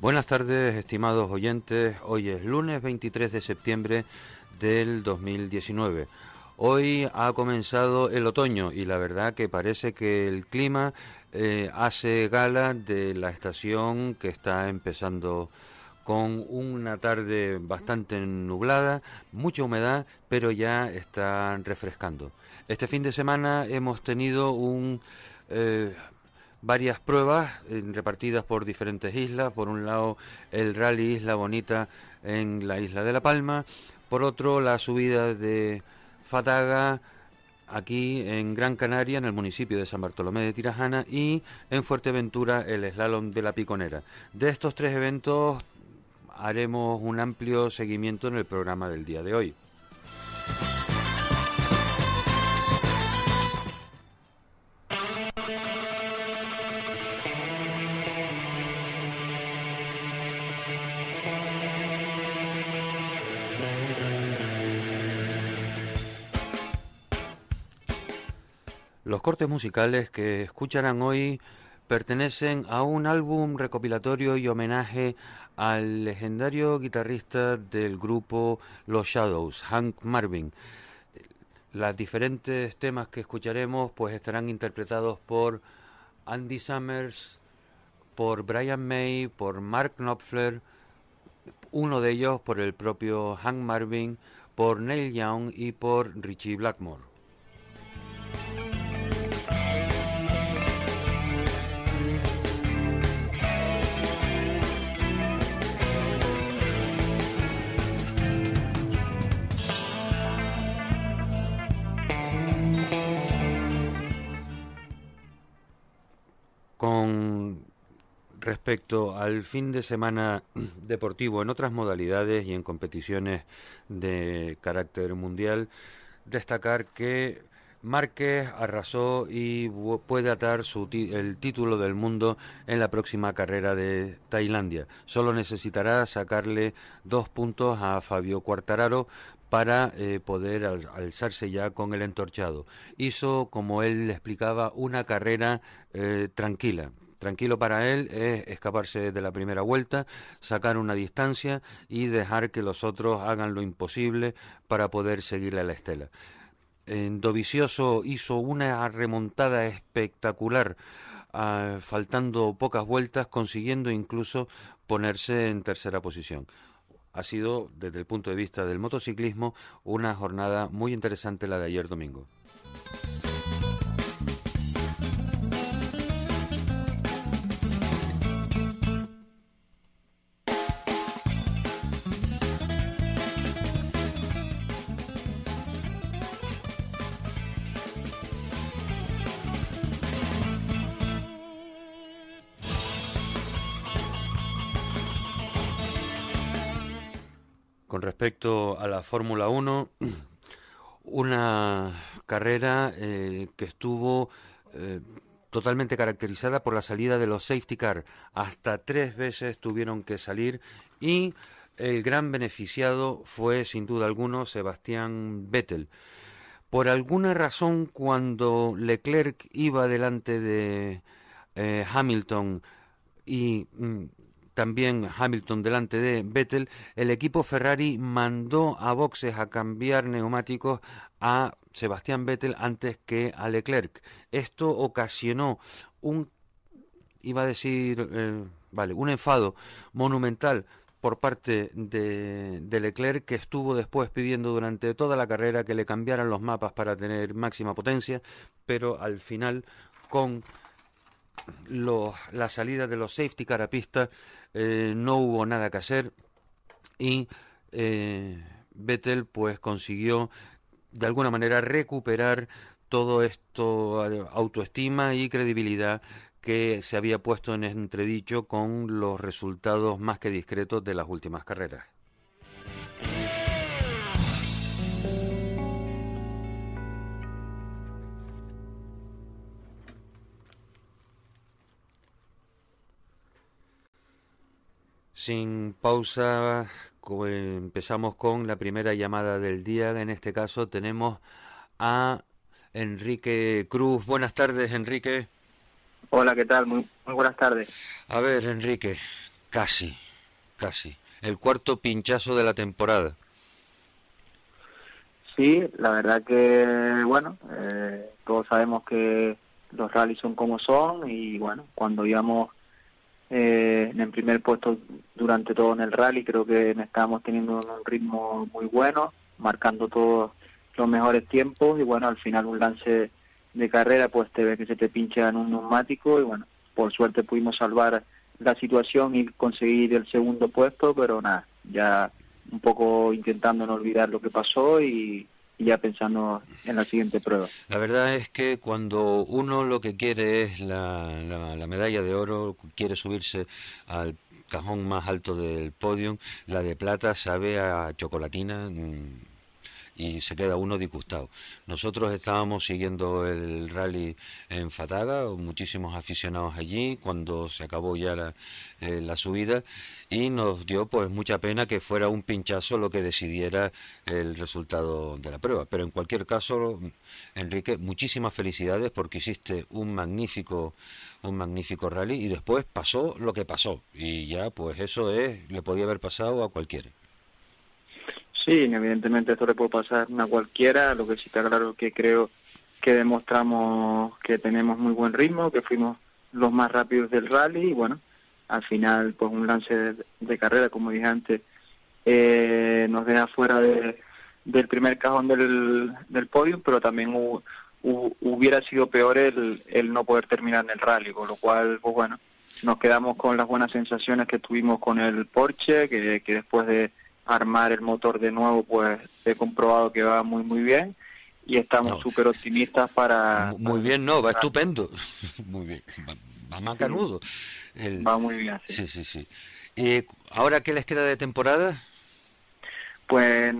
Buenas tardes, estimados oyentes. Hoy es lunes 23 de septiembre del 2019. Hoy ha comenzado el otoño y la verdad que parece que el clima eh, hace gala de la estación que está empezando con una tarde bastante nublada, mucha humedad, pero ya está refrescando. Este fin de semana hemos tenido un eh, varias pruebas eh, repartidas por diferentes islas. Por un lado, el Rally Isla Bonita en la isla de La Palma. Por otro, la subida de Fataga aquí en Gran Canaria, en el municipio de San Bartolomé de Tirajana, y en Fuerteventura, el slalom de la Piconera. De estos tres eventos haremos un amplio seguimiento en el programa del día de hoy. Los cortes musicales que escucharán hoy pertenecen a un álbum recopilatorio y homenaje al legendario guitarrista del grupo Los Shadows, Hank Marvin. Los diferentes temas que escucharemos pues estarán interpretados por Andy Summers, por Brian May, por Mark Knopfler, uno de ellos por el propio Hank Marvin, por Neil Young y por Richie Blackmore. Respecto al fin de semana deportivo en otras modalidades y en competiciones de carácter mundial, destacar que Márquez arrasó y puede atar su el título del mundo en la próxima carrera de Tailandia. Solo necesitará sacarle dos puntos a Fabio Quartararo para eh, poder alzarse ya con el entorchado. Hizo, como él explicaba, una carrera eh, tranquila. Tranquilo para él es escaparse de la primera vuelta, sacar una distancia y dejar que los otros hagan lo imposible para poder seguirle a la estela. Dovicioso hizo una remontada espectacular, ah, faltando pocas vueltas, consiguiendo incluso ponerse en tercera posición ha sido, desde el punto de vista del motociclismo, una jornada muy interesante la de ayer domingo. Con respecto a la Fórmula 1, una carrera eh, que estuvo eh, totalmente caracterizada por la salida de los safety car. Hasta tres veces tuvieron que salir y el gran beneficiado fue, sin duda alguno, Sebastián Vettel. Por alguna razón, cuando Leclerc iba delante de eh, Hamilton y mm, también Hamilton delante de Vettel, el equipo Ferrari mandó a boxes a cambiar neumáticos a Sebastián Vettel antes que a Leclerc. Esto ocasionó un, iba a decir, eh, vale, un enfado monumental por parte de, de, Leclerc, que estuvo después pidiendo durante toda la carrera que le cambiaran los mapas para tener máxima potencia, pero al final, con la salida de los safety car a pista, eh, no hubo nada que hacer y eh, Vettel pues consiguió de alguna manera recuperar todo esto, autoestima y credibilidad que se había puesto en entredicho con los resultados más que discretos de las últimas carreras. Sin pausa, empezamos con la primera llamada del día. En este caso tenemos a Enrique Cruz. Buenas tardes, Enrique. Hola, ¿qué tal? Muy, buenas tardes. A ver, Enrique, Casi, casi. El cuarto pinchazo de la temporada. Sí, la verdad que, bueno, eh, todos sabemos que los rallies son como son y, bueno, cuando íbamos eh, en el primer puesto durante todo en el rally, creo que estábamos teniendo un ritmo muy bueno, marcando todos los mejores tiempos. Y, bueno, al final un lance de carrera, pues te ve que se te pincha en un neumático. Y, bueno, por suerte pudimos salvar la situación y conseguir el segundo puesto, pero nada, ya un poco intentando no olvidar lo que pasó y, ya pensando en la siguiente prueba. La verdad es que cuando uno lo que quiere es la, la, medalla de oro, quiere subirse al cajón más alto del podio, la de plata sabe a chocolatina. Mm, y se queda uno disgustado. Nosotros estábamos siguiendo el rally en Fataga, muchísimos aficionados allí, cuando se acabó ya la, eh, la, subida, y nos dio pues mucha pena que fuera un pinchazo lo que decidiera el resultado de la prueba. Pero en cualquier caso, Enrique, muchísimas felicidades porque hiciste un magnífico un magnífico rally y después pasó lo que pasó y ya pues eso es le podía haber pasado a cualquiera. Sí, evidentemente esto le puede pasar a cualquiera, lo que sí está claro que creo que demostramos que tenemos muy buen ritmo, que fuimos los más rápidos del rally y bueno, al final pues un lance de, carrera, como dije antes, eh, nos deja fuera de, del primer cajón del, del podio, pero también hubiera sido peor el, el no poder terminar en el rally, con lo cual, pues bueno, nos quedamos con las buenas sensaciones que tuvimos con el Porsche, que, que después de armar el motor de nuevo, pues he comprobado que va muy, muy bien y estamos súper optimistas para... Muy bien, no, va estupendo. muy bien, va, más canudo. Va muy bien, sí. Sí, sí, ¿Y ahora qué les queda de temporada? Pues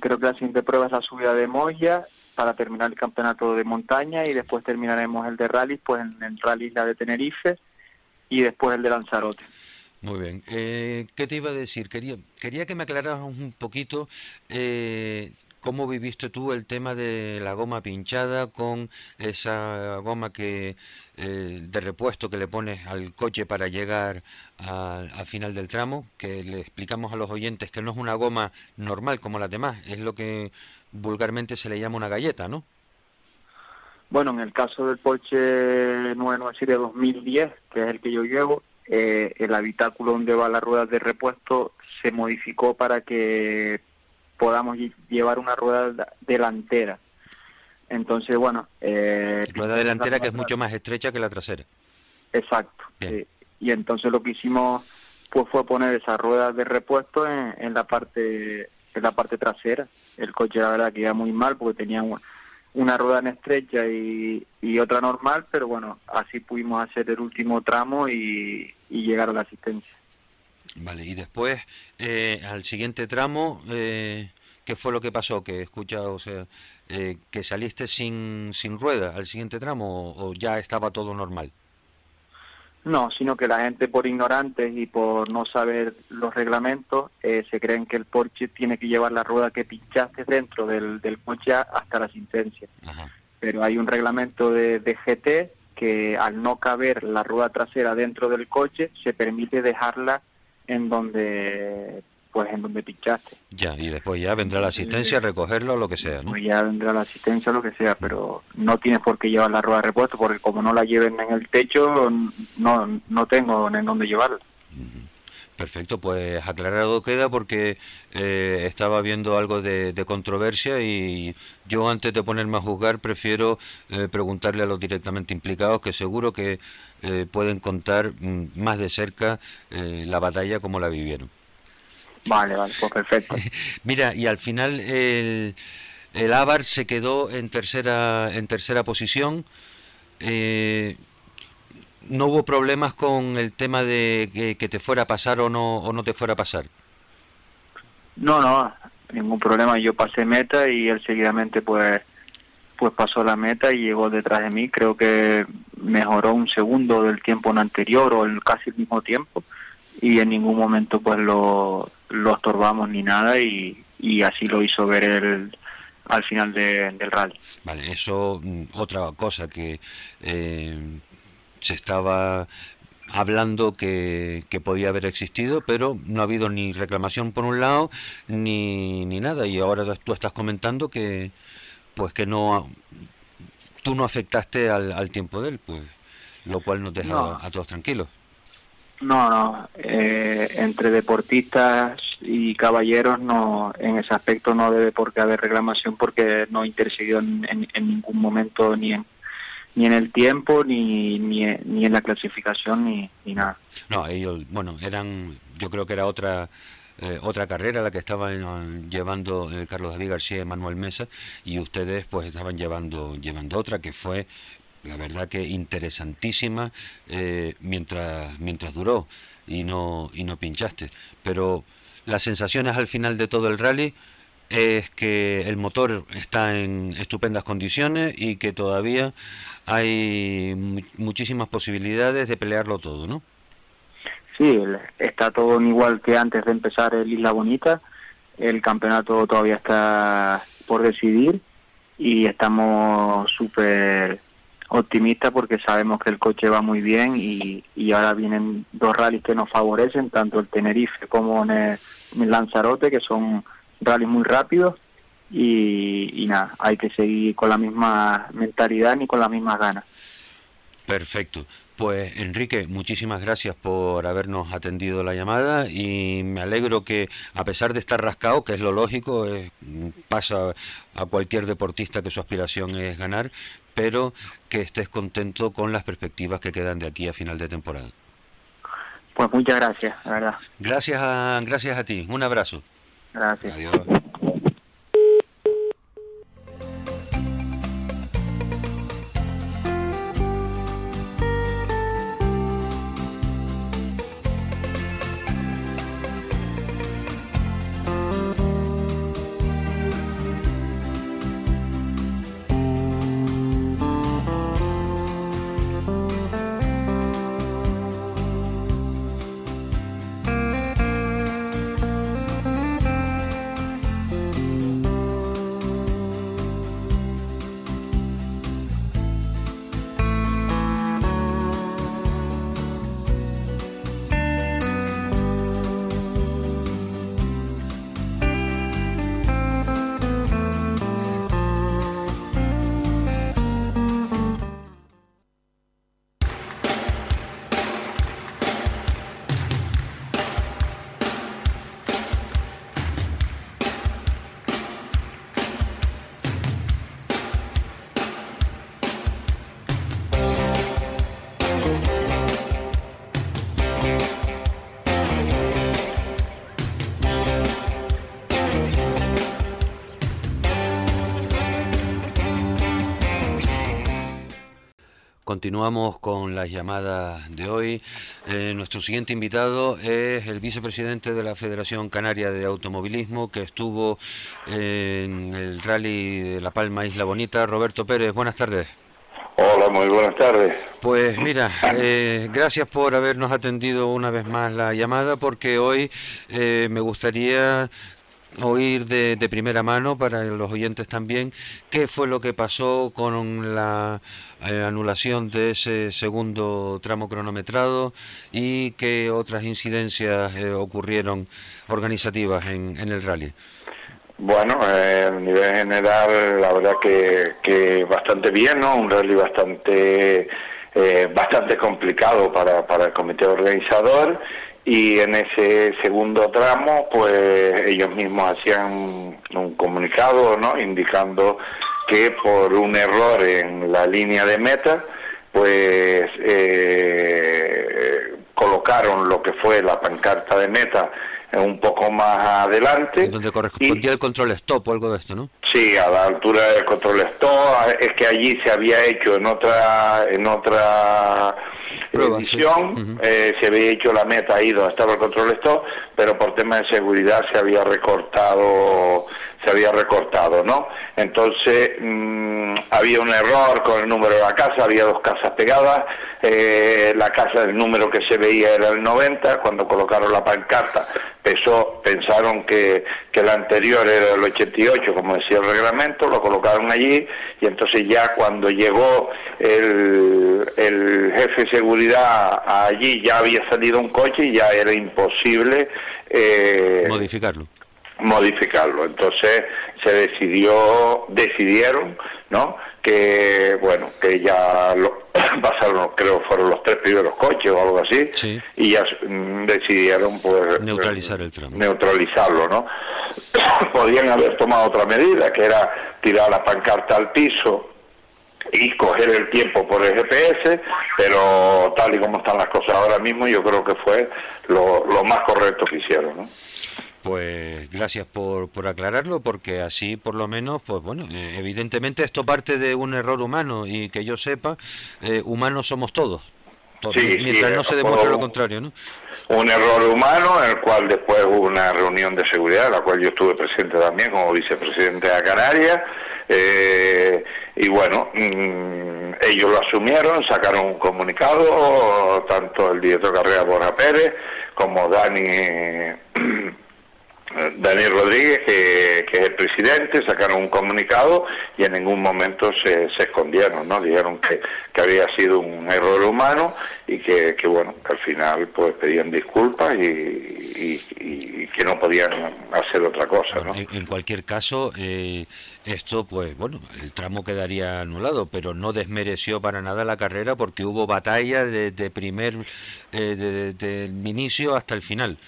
creo que la siguiente prueba es la subida de Moya para terminar el campeonato de montaña y después terminaremos el de rally, pues en el rally la de Tenerife y después el de Lanzarote. Muy bien. Eh, ¿Qué te iba a decir? Quería, quería que me aclararas un poquito eh, cómo viviste tú el tema de la goma pinchada con esa goma que eh, de repuesto que le pones al coche para llegar al final del tramo, que le explicamos a los oyentes que no es una goma normal como las demás, es lo que vulgarmente se le llama una galleta, ¿no? Bueno, en el caso del Porsche 997 2010, que es el que yo llevo, eh, el habitáculo donde va la rueda de repuesto se modificó para que podamos llevar una rueda delantera. Entonces, bueno... Eh, rueda delantera que es mucho más estrecha que la trasera. Exacto. y entonces lo que hicimos pues fue poner esa rueda de repuesto en, la parte en la parte trasera. El coche la verdad que iba muy mal porque tenía una rueda en estrecha y, otra normal, pero bueno, así pudimos hacer el último tramo y, llegar a la asistencia. Vale, y después, eh, al siguiente tramo, eh, ¿qué fue lo que pasó? Que escucha, o sea, eh, que saliste sin, sin rueda al siguiente tramo o ya estaba todo normal. No, sino que la gente por ignorantes y por no saber los reglamentos eh, se creen que el Porsche tiene que llevar la rueda que pinchaste dentro del, del coche hasta la asistencia. Pero hay un reglamento de, de GT que al no caber la rueda trasera dentro del coche se permite dejarla en donde pues en donde pinchaste. Ya, y después ya vendrá la asistencia a recogerlo o lo que sea, ¿no? Pues ya vendrá la asistencia o lo que sea, pero no tienes por qué llevar la rueda de repuesto porque como no la lleven en el techo, no, no tengo en dónde llevarla. Perfecto, pues aclarado queda porque eh, estaba viendo algo de, controversia y yo antes de ponerme a juzgar prefiero eh, preguntarle a los directamente implicados que seguro que eh, pueden contar mm, más de cerca la batalla como la vivieron. Vale, vale, pues perfecto. Mira, y al final el, el Abar se quedó en tercera, en tercera posición. Eh, no hubo problemas con el tema de que, te fuera a pasar o no, o no te fuera a pasar. No, no, ningún problema. Yo pasé meta y él seguidamente pues pues pasó la meta y llegó detrás de mí. Creo que mejoró un segundo del tiempo anterior o el casi el mismo tiempo y en ningún momento pues lo, lo estorbamos ni nada y, y así lo hizo ver el, al final del rally. Vale, eso mm, otra cosa que eh, se estaba hablando que, que, podía haber existido, pero no ha habido ni reclamación por un lado ni, ni nada. Y ahora tú estás comentando que pues que no tú no afectaste al, al tiempo de él, pues lo cual nos deja a todos tranquilos. No, no. Eh, entre deportistas y caballeros no, en ese aspecto no debe por qué haber reclamación porque no intercedió en, en, ningún momento ni en ni en el tiempo ni, ni, ni en la clasificación ni, ni nada. No, ellos, bueno, eran, yo creo que era otra eh, otra carrera la que estaban llevando eh, Carlos David García y Manuel Mesa y ustedes pues estaban llevando llevando otra que fue la verdad que interesantísima eh, mientras mientras duró y no y no pinchaste pero las sensaciones al final de todo el rally es que el motor está en estupendas condiciones y que todavía hay muchísimas posibilidades de pelearlo todo, ¿no? Sí, está todo igual que antes de empezar el Isla Bonita. El campeonato todavía está por decidir y estamos súper optimista porque sabemos que el coche va muy bien y, y, ahora vienen dos rallies que nos favorecen, tanto el Tenerife como el, Lanzarote, que son rallies muy rápidos y, y, nada, hay que seguir con la misma mentalidad ni con las mismas ganas. Perfecto. Pues Enrique, muchísimas gracias por habernos atendido la llamada y me alegro que a pesar de estar rascado, que es lo lógico, pasa a cualquier deportista que su aspiración es ganar, pero que estés contento con las perspectivas que quedan de aquí a final de temporada. Pues muchas gracias, la verdad. Gracias a, gracias a ti. Un abrazo. Gracias. Adiós. Continuamos con las llamadas de hoy. Eh, nuestro siguiente invitado es el vicepresidente de la Federación Canaria de Automovilismo que estuvo en el rally de La Palma Isla Bonita. Roberto Pérez, buenas tardes. Hola, muy buenas tardes. Pues mira, eh, gracias por habernos atendido una vez más la llamada porque hoy eh, me gustaría oír de, primera mano para los oyentes también qué fue lo que pasó con la eh, anulación de ese segundo tramo cronometrado y qué otras incidencias eh, ocurrieron organizativas en, en, el rally. Bueno, eh, a nivel general la verdad que, que bastante bien, ¿no? Un rally bastante bastante complicado para, para el comité organizador y en ese segundo tramo pues ellos mismos hacían un comunicado no indicando que por un error en la línea de meta pues eh, colocaron lo que fue la pancarta de meta un poco más adelante. Donde correspondía el control stop o algo de esto, ¿no? Sí, a la altura del control stop, es que allí se había hecho en otra en otra edición, eh, se había hecho la meta ahí donde estaba el control stop, pero por tema de seguridad se había recortado se había recortado, ¿no? Entonces mm, había un error con el número de la casa, había dos casas pegadas, eh, la casa del número que se veía era el 90, cuando colocaron la pancarta pesó, pensaron que, que el anterior era el 88, como decía el reglamento, lo colocaron allí y entonces ya cuando llegó el, el jefe de seguridad allí ya había salido un coche y ya era imposible eh, modificarlo modificarlo. Entonces se decidió, decidieron, ¿no? Que bueno, que ya lo, pasaron, creo fueron los tres primeros coches o algo así, y ya mm, decidieron pues neutralizar el tramo. Neutralizarlo, ¿no? Podían haber tomado otra medida, que era tirar la pancarta al piso y coger el tiempo por el GPS, pero tal y como están las cosas ahora mismo, yo creo que fue lo, lo más correcto que hicieron, ¿no? Pues gracias por, por aclararlo, porque así por lo menos, pues bueno, eh, evidentemente esto parte de un error humano y que yo sepa, eh, humanos somos todos. mientras no se demuestre lo contrario, ¿no? Un error humano en el cual después hubo una reunión de seguridad, en la cual yo estuve presente también como vicepresidente de Canarias, eh, y bueno, mm, ellos lo asumieron, sacaron un comunicado, tanto el director carrera Borja Pérez como Dani Daniel Rodríguez, que, es el presidente, sacaron un comunicado y en ningún momento se, escondieron, ¿no? Dijeron que, había sido un error humano y que, bueno, que al final pues pedían disculpas y, que no podían hacer otra cosa, ¿no? En, cualquier caso, eh, esto pues bueno, el tramo quedaría anulado, pero no desmereció para nada la carrera porque hubo batalla desde primer, eh, el inicio hasta el final.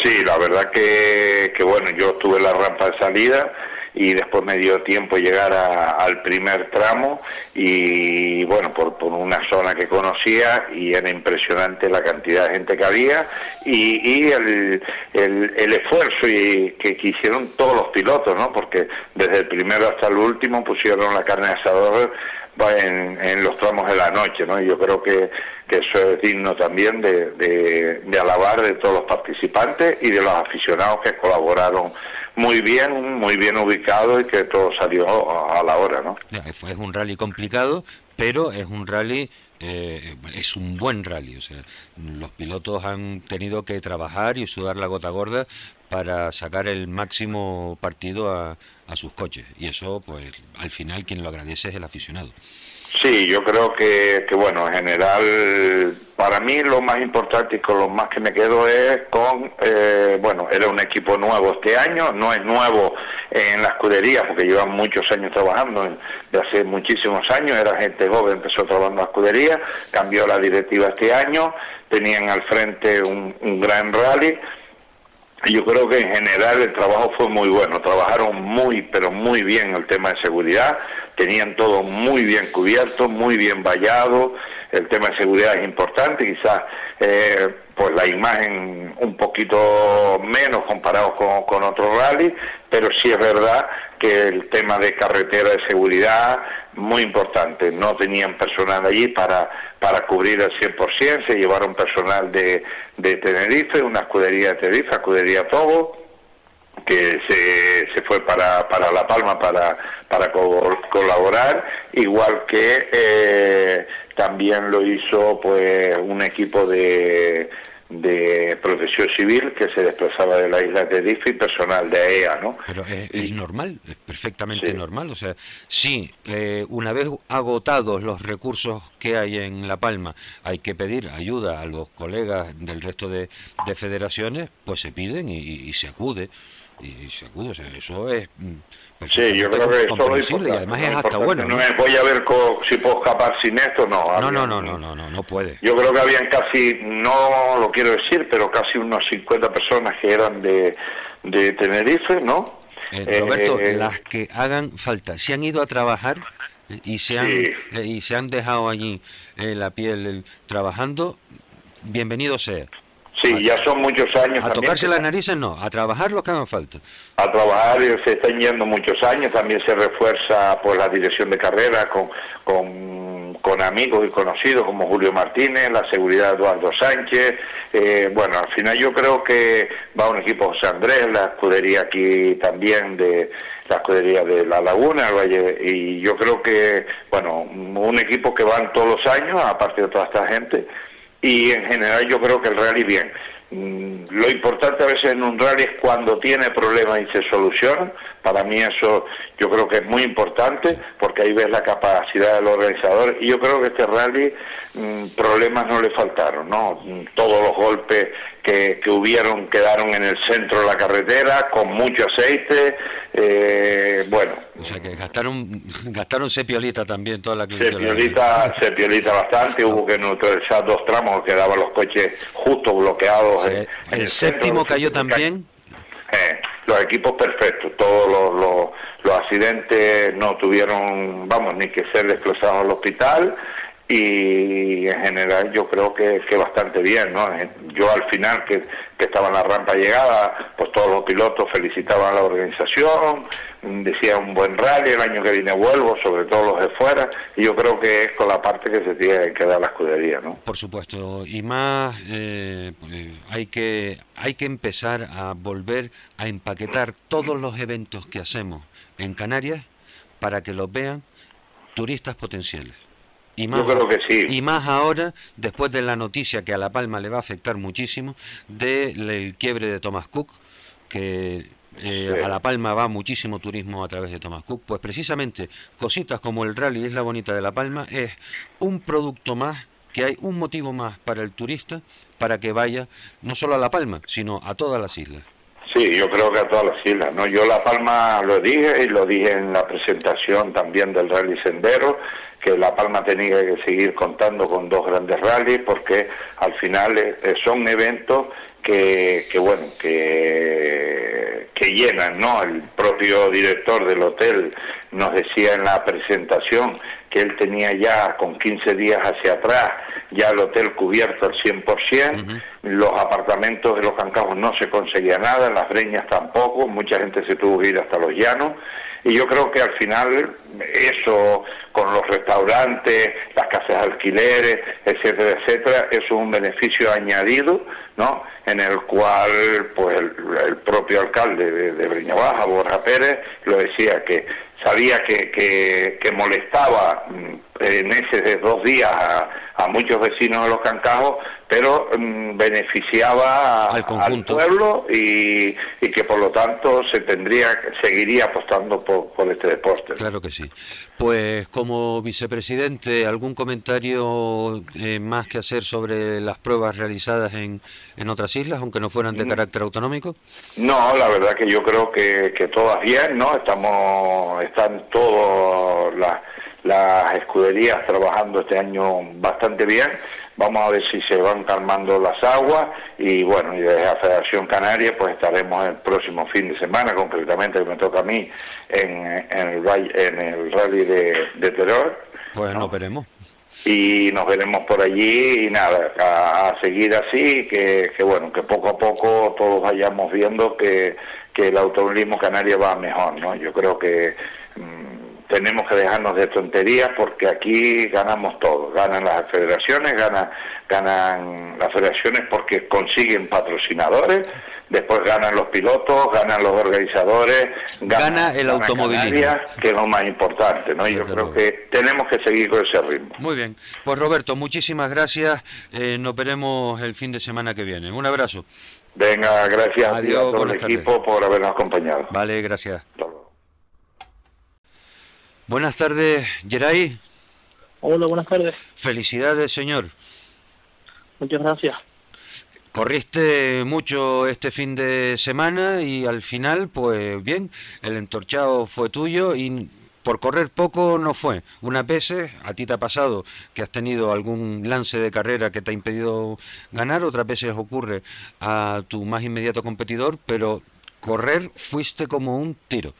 Sí, la verdad que, que bueno, yo tuve la rampa de salida y después me dio tiempo llegar al primer tramo y bueno, por, una zona que conocía y era impresionante la cantidad de gente que había y, y el, el, esfuerzo y, que, que, hicieron todos los pilotos, ¿no? Porque desde el primero hasta el último pusieron la carne de asador en, en los tramos de la noche, ¿no? Y yo creo que, que eso es digno también de, de, alabar de todos los participantes y de los aficionados que colaboraron muy bien, muy bien ubicado y que todo salió a, la hora, ¿no? Es un rally complicado, pero es un rally eh, es un buen rally. O sea, los pilotos han tenido que trabajar y sudar la gota gorda para sacar el máximo partido a, a sus coches. Y eso, pues, al final quien lo agradece es el aficionado. Sí, yo creo que, que, bueno, en general, para mí lo más importante y con lo más que me quedo es con, eh, bueno, era un equipo nuevo este año, no es nuevo en la escudería porque llevan muchos años trabajando, de hace muchísimos años, era gente joven, empezó trabajando en la escudería, cambió la directiva este año, tenían al frente un, un gran rally yo creo que en general el trabajo fue muy bueno, trabajaron muy, pero muy bien el tema de seguridad, tenían todo muy bien cubierto, muy bien vallado, el tema de seguridad es importante, quizás eh, pues la imagen un poquito menos comparado con, con otros rally, pero sí es verdad que el tema de carretera de seguridad, muy importante, no tenían personal allí para, para cubrir al 100%, se llevaron personal de, de Tenerife, una escudería de Tenerife, escudería Togo, que se, se fue para, para La Palma para, para colaborar, igual que eh, también lo hizo pues un equipo de de protección civil que se desplazaba de la isla de Tenerife y personal de AEA, ¿no? Pero es, normal, es perfectamente normal. O sea, si eh, una vez agotados los recursos que hay en La Palma hay que pedir ayuda a los colegas del resto de, federaciones, pues se piden y. Y se acude, o sea, eso es mm, Sí, yo creo que eso es y además es hasta bueno. No, voy a ver si puedo escapar sin esto, no. No, no, no, no, no, no, no puede. Yo creo que habían casi, no lo quiero decir, pero casi unos 50 personas que eran de, de Tenerife, ¿no? Eh, Roberto, eh, las que hagan falta, si han ido a trabajar y se han, eh, y se han dejado allí la piel trabajando, bienvenido sea. Sí, ya son muchos años. A tocarse las narices no, a trabajar lo que haga falta. A trabajar se están yendo muchos años, también se refuerza por la dirección de carrera con, con, amigos y conocidos como Julio Martínez, la seguridad de Eduardo Sánchez. Eh, bueno, al final yo creo que va un equipo José Andrés, la escudería aquí también de la escudería de La Laguna, el Valle, y yo creo que, bueno, un equipo que van todos los años, aparte de toda esta gente y en general yo creo que el rally bien. Mm, lo importante a veces en un rally es cuando tiene problemas y se soluciona. Para mí eso yo creo que es muy importante porque ahí ves la capacidad del organizador y yo creo que este rally mm, problemas no le faltaron, ¿no? Mm, todos los golpes que, que, hubieron quedaron en el centro de la carretera con mucho aceite, eh, bueno. O sea que gastaron, gastaron sepiolita también toda la Sepiolita, sepiolita bastante, hubo que neutralizar dos tramos, quedaban los coches justo bloqueados. ¿El séptimo cayó también? Eh, los equipos perfectos, todos los, los, accidentes no tuvieron, vamos, ni que ser desplazados al hospital y en general yo creo que, que bastante bien, ¿no? Yo al final que, que estaba en la rampa llegada, pues todos los pilotos felicitaban a la organización, decía un buen rally, el año que viene vuelvo, sobre todo los de fuera, y yo creo que es con la parte que se tiene que dar la escudería, ¿no? Por supuesto, y más eh, pues, hay, que, hay que empezar a volver a empaquetar todos los eventos que hacemos en Canarias para que los vean turistas potenciales. Y más, Yo creo que sí. Y más ahora, después de la noticia que a La Palma le va a afectar muchísimo, del quiebre de Thomas Cook, que eh, a La Palma va muchísimo turismo a través de Thomas Cook, pues precisamente cositas como el Rally Isla Bonita de La Palma es un producto más, que hay un motivo más para el turista para que vaya no solo a La Palma, sino a todas las islas. Sí, yo creo que a todas las islas, ¿no? Yo La Palma lo dije y lo dije en la presentación también del Rally Sendero, que La Palma tenía que seguir contando con dos grandes rallies porque al final eh, son eventos que, que bueno, que, que llenan, ¿no? El propio director del hotel nos decía en la presentación que él tenía ya con 15 días hacia atrás ya el hotel cubierto al 100%, los apartamentos de los cancajos no se conseguía nada, las breñas tampoco, mucha gente se tuvo que ir hasta los llanos y yo creo que al final eso con los restaurantes, las casas de alquileres, etcétera, etcétera, es un beneficio añadido, ¿no? En el cual, pues, el, propio alcalde de, de Breña Borja Pérez, lo decía que sabía que, que, molestaba en ese de dos días a, muchos vecinos de los Cancajos, pero mm, beneficiaba al, pueblo y, y, que por lo tanto se tendría seguiría apostando por, por, este deporte. Claro que sí. Pues como vicepresidente, ¿algún comentario eh, más que hacer sobre las pruebas realizadas en, en otras islas, aunque no fueran de mm. carácter autonómico? No, la verdad que yo creo que, que todas bien, ¿no? Estamos, están todas las las escuderías trabajando este año bastante bien. Vamos a ver si se van calmando las aguas y bueno, y desde la Federación Canaria pues estaremos el próximo fin de semana, concretamente que me toca a mí, en, el, en el rally de, de Terror. Pues nos veremos. Y nos veremos por allí y nada, a, seguir así, que, que, bueno, que poco a poco todos vayamos viendo que, que el automovilismo canario va mejor, ¿no? Yo creo que... Mm, tenemos que dejarnos de tonterías porque aquí ganamos todos, ganan las federaciones, ganan, ganan las federaciones porque consiguen patrocinadores, después ganan los pilotos, ganan los organizadores, gana el automovilismo, que es lo más importante, ¿no? Yo creo que tenemos que seguir con ese ritmo. Muy bien, pues Roberto, muchísimas gracias, eh, nos veremos el fin de semana que viene. Un abrazo. Venga, gracias a todo el equipo por habernos acompañado. Vale, gracias. Buenas tardes, Geray. Hola, buenas tardes. Felicidades, señor. Muchas gracias. Corriste mucho este fin de semana y al final, pues bien, el entorchado fue tuyo y por correr poco no fue. Unas veces a ti te ha pasado que has tenido algún lance de carrera que te ha impedido ganar, otras veces ocurre a tu más inmediato competidor, pero correr fuiste como un tiro.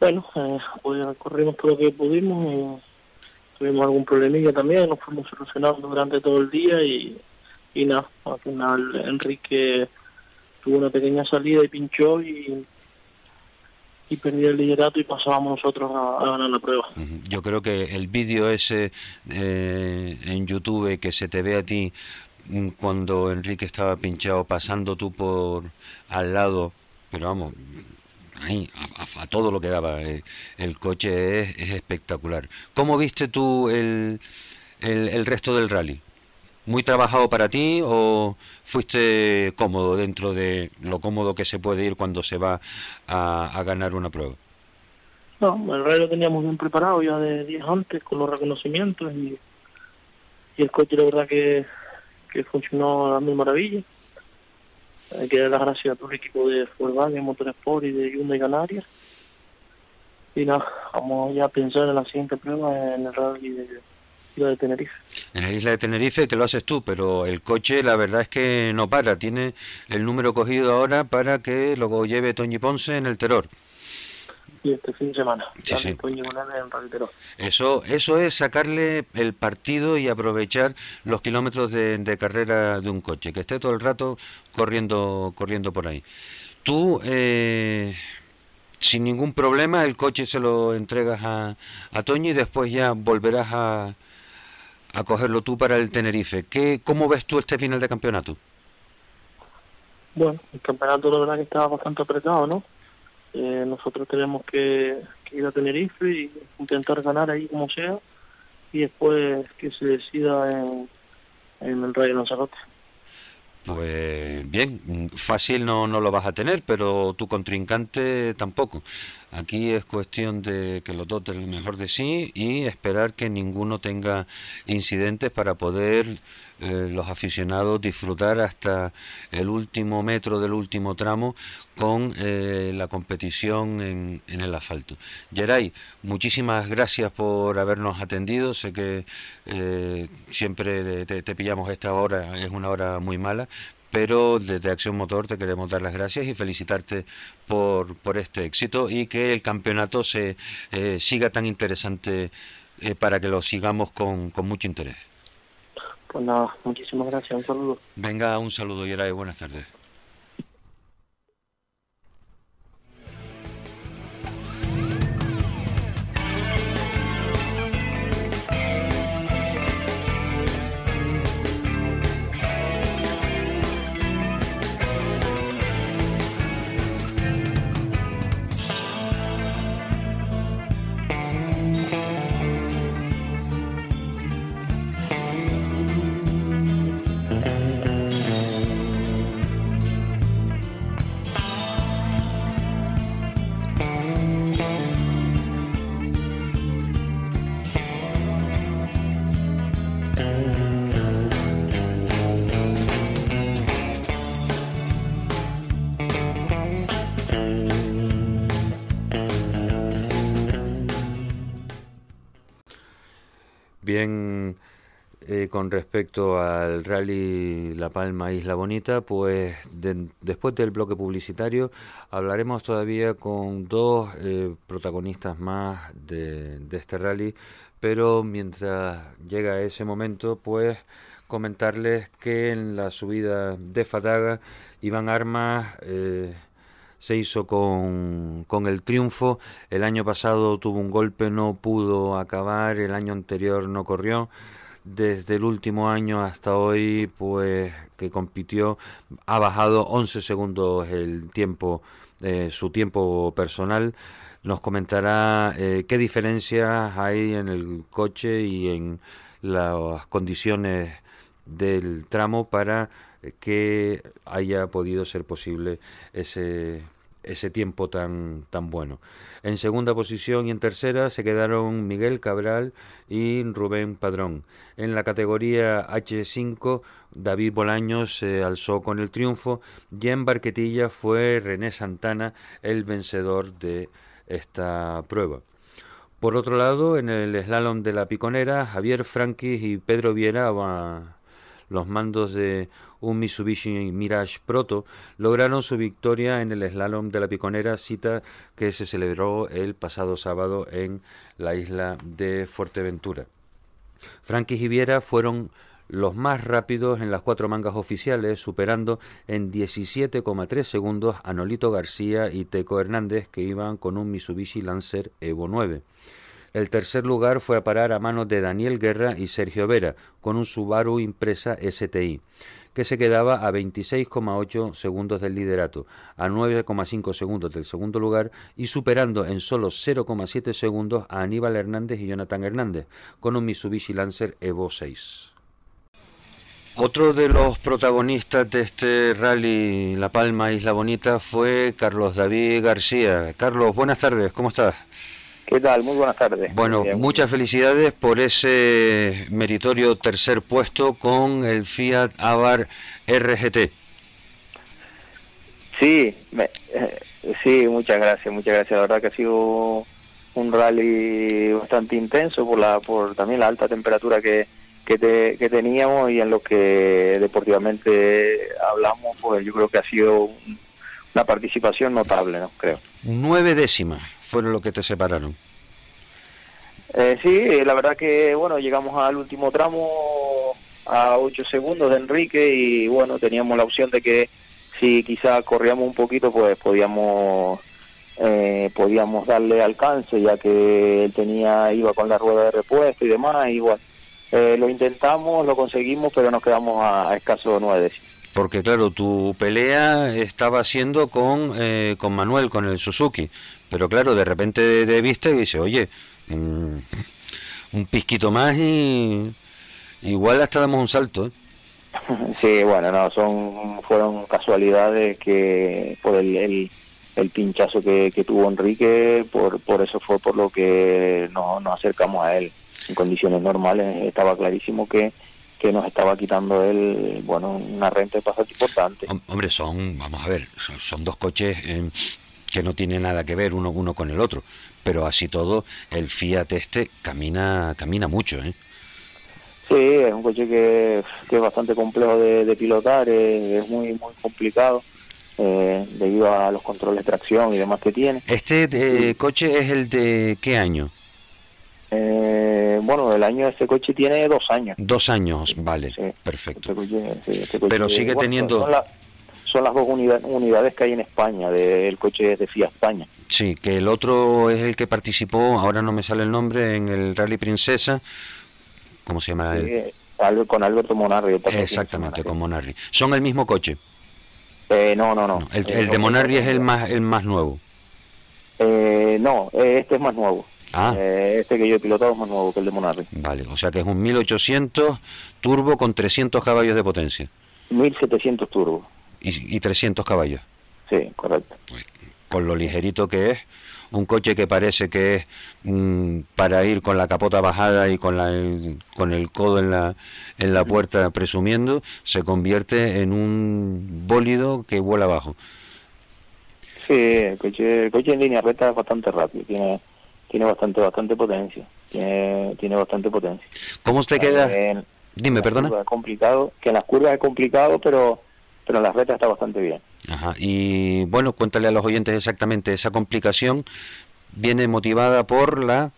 Bueno, eh, pues corrimos todo lo que pudimos, tuvimos algún problemilla también, nos fuimos solucionando durante todo el día y, y nada, al final Enrique tuvo una pequeña salida y pinchó y, y perdió el liderato y pasábamos nosotros a, ganar la prueba. Yo creo que el vídeo ese eh, en YouTube que se te ve a ti mm, cuando Enrique estaba pinchado pasando tú por al lado, pero vamos, a, todo lo que daba. Eh, el coche es, espectacular. ¿Cómo viste tú el, el, resto del rally? muy trabajado para ti o fuiste cómodo dentro de lo cómodo que se puede ir cuando se va a, ganar una prueba? No, el rally lo teníamos bien preparado ya de días antes con los reconocimientos y, y el coche la verdad que, que funcionó a mil maravillas. Hay que dar las gracias a todo el equipo de Volkswagen, Motorsport y de Hyundai Canarias. Y nada, vamos ya a pensar en la siguiente prueba en el rally de isla de Tenerife. En la isla de Tenerife que lo haces tú, pero el coche la verdad es que no para, tiene el número cogido ahora para que lo lleve Toñi Ponce en el Terror. Sí, este fin de semana. Sí, sí. Eso, eso es sacarle el partido y aprovechar los kilómetros de, de, carrera de un coche, que esté todo el rato corriendo, corriendo por ahí. Tú, eh, sin ningún problema, el coche se lo entregas a, a Toño y después ya volverás a, a cogerlo tú para el Tenerife. ¿Qué, ¿Cómo ves tú este final de campeonato? Bueno, el campeonato la verdad que estaba bastante apretado, ¿no? Eh, nosotros tenemos que, ir a Tenerife y intentar ganar ahí como sea y después que se decida en, en el de Lanzarote. Pues bien, fácil no, no lo vas a tener, pero tu contrincante tampoco. Aquí es cuestión de que los dos den lo mejor de sí y esperar que ninguno tenga incidentes para poder eh, los aficionados disfrutar hasta el último metro del último tramo con eh, la competición en, el asfalto. Geray, muchísimas gracias por habernos atendido. Sé que eh, siempre te pillamos esta hora, es una hora muy mala, pero desde Acción Motor te queremos dar las gracias y felicitarte por, por este éxito y que el campeonato se eh, siga tan interesante eh, para que lo sigamos con, con, mucho interés. Pues nada, muchísimas gracias, un saludo. Venga, un saludo, y buenas tardes. Bien, eh, con respecto al rally La Palma Isla Bonita, pues después del bloque publicitario hablaremos todavía con dos eh, protagonistas más de, este rally, pero mientras llega ese momento, pues comentarles que en la subida de Fataga Iván Armas eh, se hizo con, con, el triunfo. El año pasado tuvo un golpe, no pudo acabar, el año anterior no corrió. Desde el último año hasta hoy, pues que compitió, ha bajado 11 segundos el tiempo, eh, su tiempo personal. Nos comentará eh, qué diferencias hay en el coche y en las condiciones del tramo para que haya podido ser posible ese ese tiempo tan, tan bueno. En segunda posición y en tercera se quedaron Miguel Cabral y Rubén Padrón. En la categoría H5, David Bolaños se alzó con el triunfo y en Barquetilla fue René Santana el vencedor de esta prueba. Por otro lado, en el slalom de la Piconera, Javier Franquis y Pedro Viera los mandos de un Mitsubishi Mirage Proto, lograron su victoria en el slalom de la Piconera, cita que se celebró el pasado sábado en la isla de Fuerteventura. Frankie y Viera fueron los más rápidos en las cuatro mangas oficiales, superando en 17,3 segundos a Nolito García y Teco Hernández, que iban con un Mitsubishi Lancer Evo 9. El tercer lugar fue a parar a manos de Daniel Guerra y Sergio Vera, con un Subaru Impresa STI, que se quedaba a 26,8 segundos del liderato, a 9,5 segundos del segundo lugar y superando en solo 0,7 segundos a Aníbal Hernández y Jonathan Hernández, con un Mitsubishi Lancer Evo 6. Otro de los protagonistas de este rally La Palma Isla Bonita fue Carlos David García. Carlos, buenas tardes, ¿cómo estás? ¿Qué tal? Muy buenas tardes. Bueno, muchas felicidades por ese meritorio tercer puesto con el Fiat Abar RGT. Sí, eh, sí, muchas gracias, muchas gracias. La verdad que ha sido un rally bastante intenso por la por también la alta temperatura que, que, que teníamos y en lo que deportivamente hablamos, pues yo creo que ha sido una participación notable, ¿no? Creo. Nueve décimas fueron lo que te separaron. Eh, sí, la verdad que, bueno, llegamos al último tramo a ocho segundos de Enrique y, bueno, teníamos la opción de que si quizá corríamos un poquito, pues podíamos eh, podíamos darle alcance, ya que él tenía iba con la rueda de repuesto y demás, y bueno, eh, lo intentamos, lo conseguimos, pero nos quedamos a, escaso nueve Porque claro, tu pelea estaba siendo con, eh, con Manuel, con el Suzuki, pero claro, de repente de, vista y dice, oye, mm, un pisquito más y igual hasta damos un salto. ¿eh? Sí, bueno, no, son fueron casualidades que por el, el, pinchazo que, que, tuvo Enrique, por, por eso fue por lo que no, nos acercamos a él en condiciones normales estaba clarísimo que que nos estaba quitando él, bueno, una renta de pasaje importante. Hombre, son, vamos a ver, son, dos coches eh, que no tienen nada que ver uno, uno con el otro, pero así todo, el Fiat este camina, camina mucho, ¿eh? Sí, es un coche que, que es bastante complejo de, pilotar, es, muy, muy complicado. Eh, debido a los controles de tracción y demás que tiene. ¿Este eh, coche es el de qué año? Eh, bueno, el año de este coche tiene dos años. Dos años, vale, perfecto. Este este Pero sigue teniendo... Son, las dos unidades que hay en España, del coche de FIA España. Sí, que el otro es el que participó, ahora no me sale el nombre, en el Rally Princesa. ¿Cómo se llama? con Alberto Monarri. Exactamente, con Monarri. ¿Son el mismo coche? Eh, no, no, no. el, de Monarri es el más, el más nuevo. Eh, no, este es más nuevo. Ah. Eh, este que yo he pilotado es más nuevo que el de Monarri. Vale, o sea que es un 1800 turbo con 300 caballos de potencia. 1700 turbo. ¿Y, y 300 caballos? Sí, correcto. Pues, con lo ligerito que es, un coche que parece que es mm, para ir con la capota bajada y con, la, el, con el codo en la, en la puerta presumiendo, se convierte en un bólido que vuela abajo. Sí, el coche, el coche en línea recta es bastante rápido, tiene tiene bastante bastante potencia tiene, tiene bastante potencia cómo usted queda dime perdona es complicado que en las curvas es complicado pero pero en las rectas está bastante bien Ajá. y bueno cuéntale a los oyentes exactamente esa complicación viene motivada por la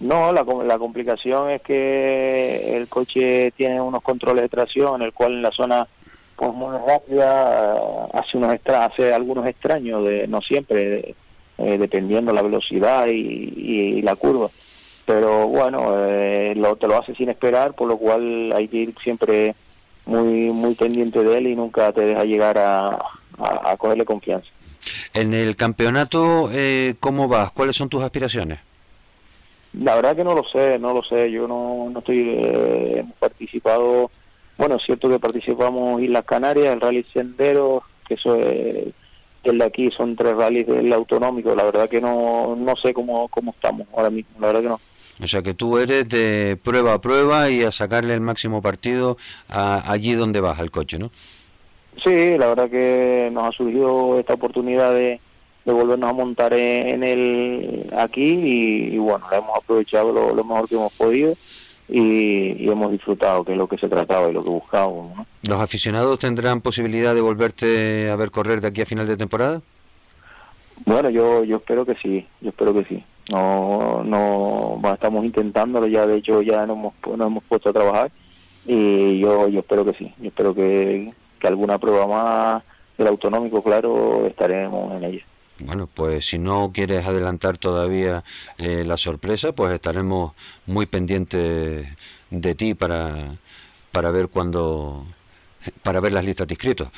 no la, la complicación es que el coche tiene unos controles de tracción el cual en la zona pues muy rápida hace unos extra, hace algunos extraños de no siempre eh, dependiendo la velocidad y, la curva. Pero bueno, eh, lo, te lo hace sin esperar, por lo cual hay que ir siempre muy muy pendiente de él y nunca te deja llegar a, a, cogerle confianza. En el campeonato, eh, ¿cómo vas? ¿Cuáles son tus aspiraciones? La verdad que no lo sé, no lo sé. Yo no, no estoy eh, hemos participado. Bueno, es cierto que participamos en las Canarias, el Rally Sendero, que eso es el de aquí son tres rallies del autonómico, la verdad que no, no sé cómo, cómo estamos ahora mismo, la verdad que no. O sea que tú eres de prueba a prueba y a sacarle el máximo partido a, allí donde vas, al coche, ¿no? Sí, la verdad que nos ha surgido esta oportunidad de, de volvernos a montar en, el aquí y, bueno, la hemos aprovechado lo, lo mejor que hemos podido y, hemos disfrutado, que es lo que se trataba y lo que buscábamos. ¿no? ¿Los aficionados tendrán posibilidad de volverte a ver correr de aquí a final de temporada? Bueno, yo yo espero que sí, yo espero que sí. No no estamos intentándolo ya, de hecho ya nos hemos, nos hemos puesto a trabajar y yo yo espero que sí, yo espero que, que alguna prueba más del autonómico, claro, estaremos en ella. Bueno, pues si no quieres adelantar todavía eh, la sorpresa, pues estaremos muy pendientes de ti para, para ver cuando para ver las listas de inscritos.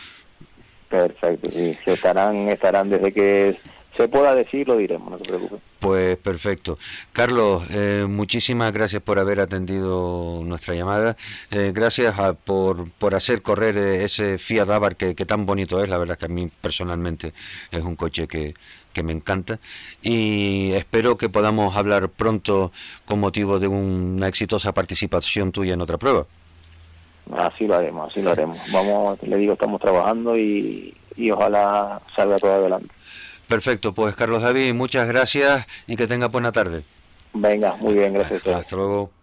Perfecto, sí, estarán estarán desde que se pueda decir, lo diremos, no te preocupes. Pues perfecto. Carlos, eh, muchísimas gracias por haber atendido nuestra llamada. Eh, gracias por, por hacer correr eh, ese Fiat Abarth que, que, tan bonito es. La verdad que a mí personalmente es un coche que, que me encanta. Y espero que podamos hablar pronto con motivo de una exitosa participación tuya en otra prueba. Así lo haremos, así lo haremos. Vamos, le digo, estamos trabajando y, y ojalá salga todo adelante. Perfecto, pues Carlos David, muchas gracias y que tenga buena tarde. Venga, muy bien, gracias. Hasta luego.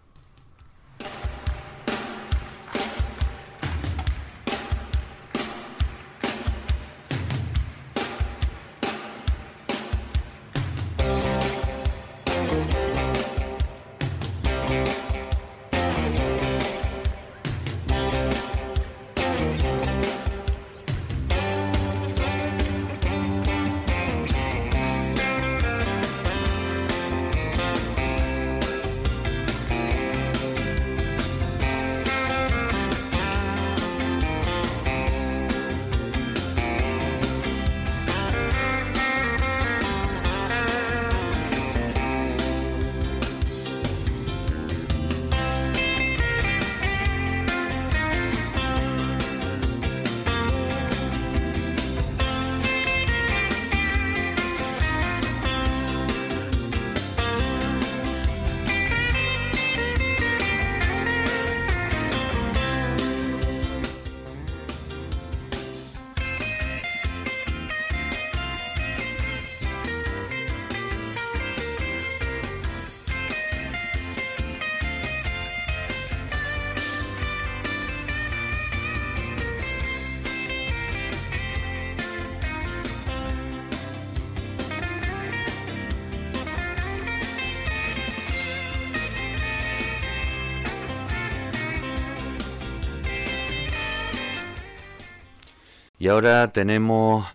Ahora tenemos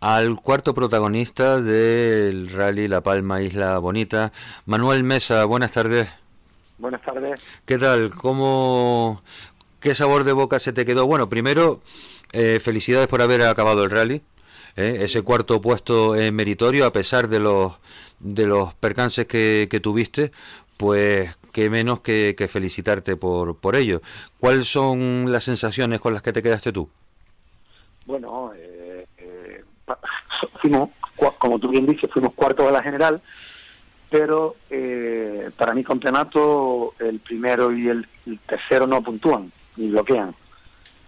al cuarto protagonista del rally La Palma Isla Bonita, Manuel Mesa. Buenas tardes. Buenas tardes. ¿Qué tal? ¿Cómo, qué sabor de boca se te quedó? Bueno, primero, eh, felicidades por haber acabado el rally. ¿eh? Ese cuarto puesto en meritorio, a pesar de los de los percances que, que tuviste, pues qué menos que, que felicitarte por, por ello. ¿Cuáles son las sensaciones con las que te quedaste tú? Bueno, eh, eh, fuimos, como tú bien dices, fuimos cuartos de la general, pero eh, para mi campeonato el primero y el, el, tercero no puntúan ni bloquean,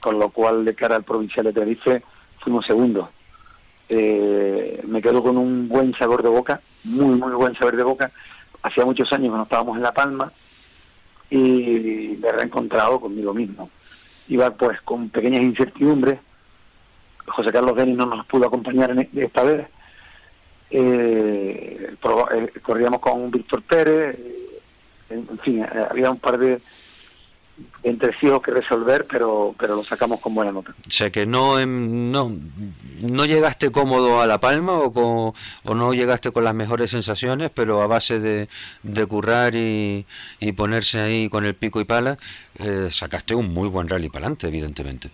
con lo cual de cara al provincial de Tenerife fuimos segundos. Eh, me quedo con un buen sabor de boca, muy, muy buen sabor de boca. Hacía muchos años que no estábamos en La Palma y me he reencontrado conmigo mismo. Iba pues con pequeñas incertidumbres, José Carlos Denis no nos pudo acompañar en esta vez. Eh, corríamos con Víctor Pérez, en fin, había un par de entresijos que resolver, pero pero lo sacamos con buena nota. O sea que no no no llegaste cómodo a La Palma o, con, o no llegaste con las mejores sensaciones, pero a base de, de currar y, ponerse ahí con el pico y pala, eh, sacaste un muy buen rally para adelante, evidentemente.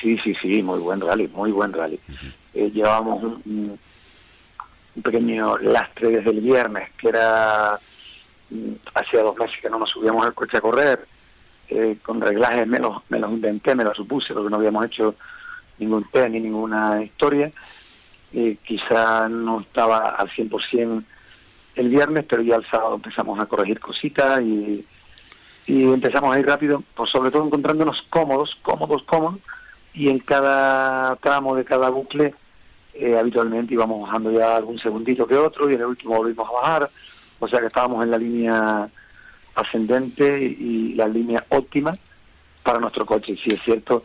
Sí, sí, sí, muy buen rally, muy buen rally. Uh -huh. eh, llevábamos un, un, pequeño lastre desde el viernes, que era mm, hacía dos meses que no nos subíamos al coche a correr, eh, con reglajes me los, me los inventé, me los supuse, porque no habíamos hecho ningún test ni ninguna historia. Eh, quizá no estaba al 100% el viernes, pero ya el sábado empezamos a corregir cositas y, y empezamos a ir rápido, pues sobre todo encontrándonos cómodos, cómodos, cómodos, y en cada tramo de cada bucle eh, habitualmente íbamos bajando ya algún segundito que otro y en el último volvimos a bajar, o sea que estábamos en la línea ascendente y la línea óptima para nuestro coche. Sí es cierto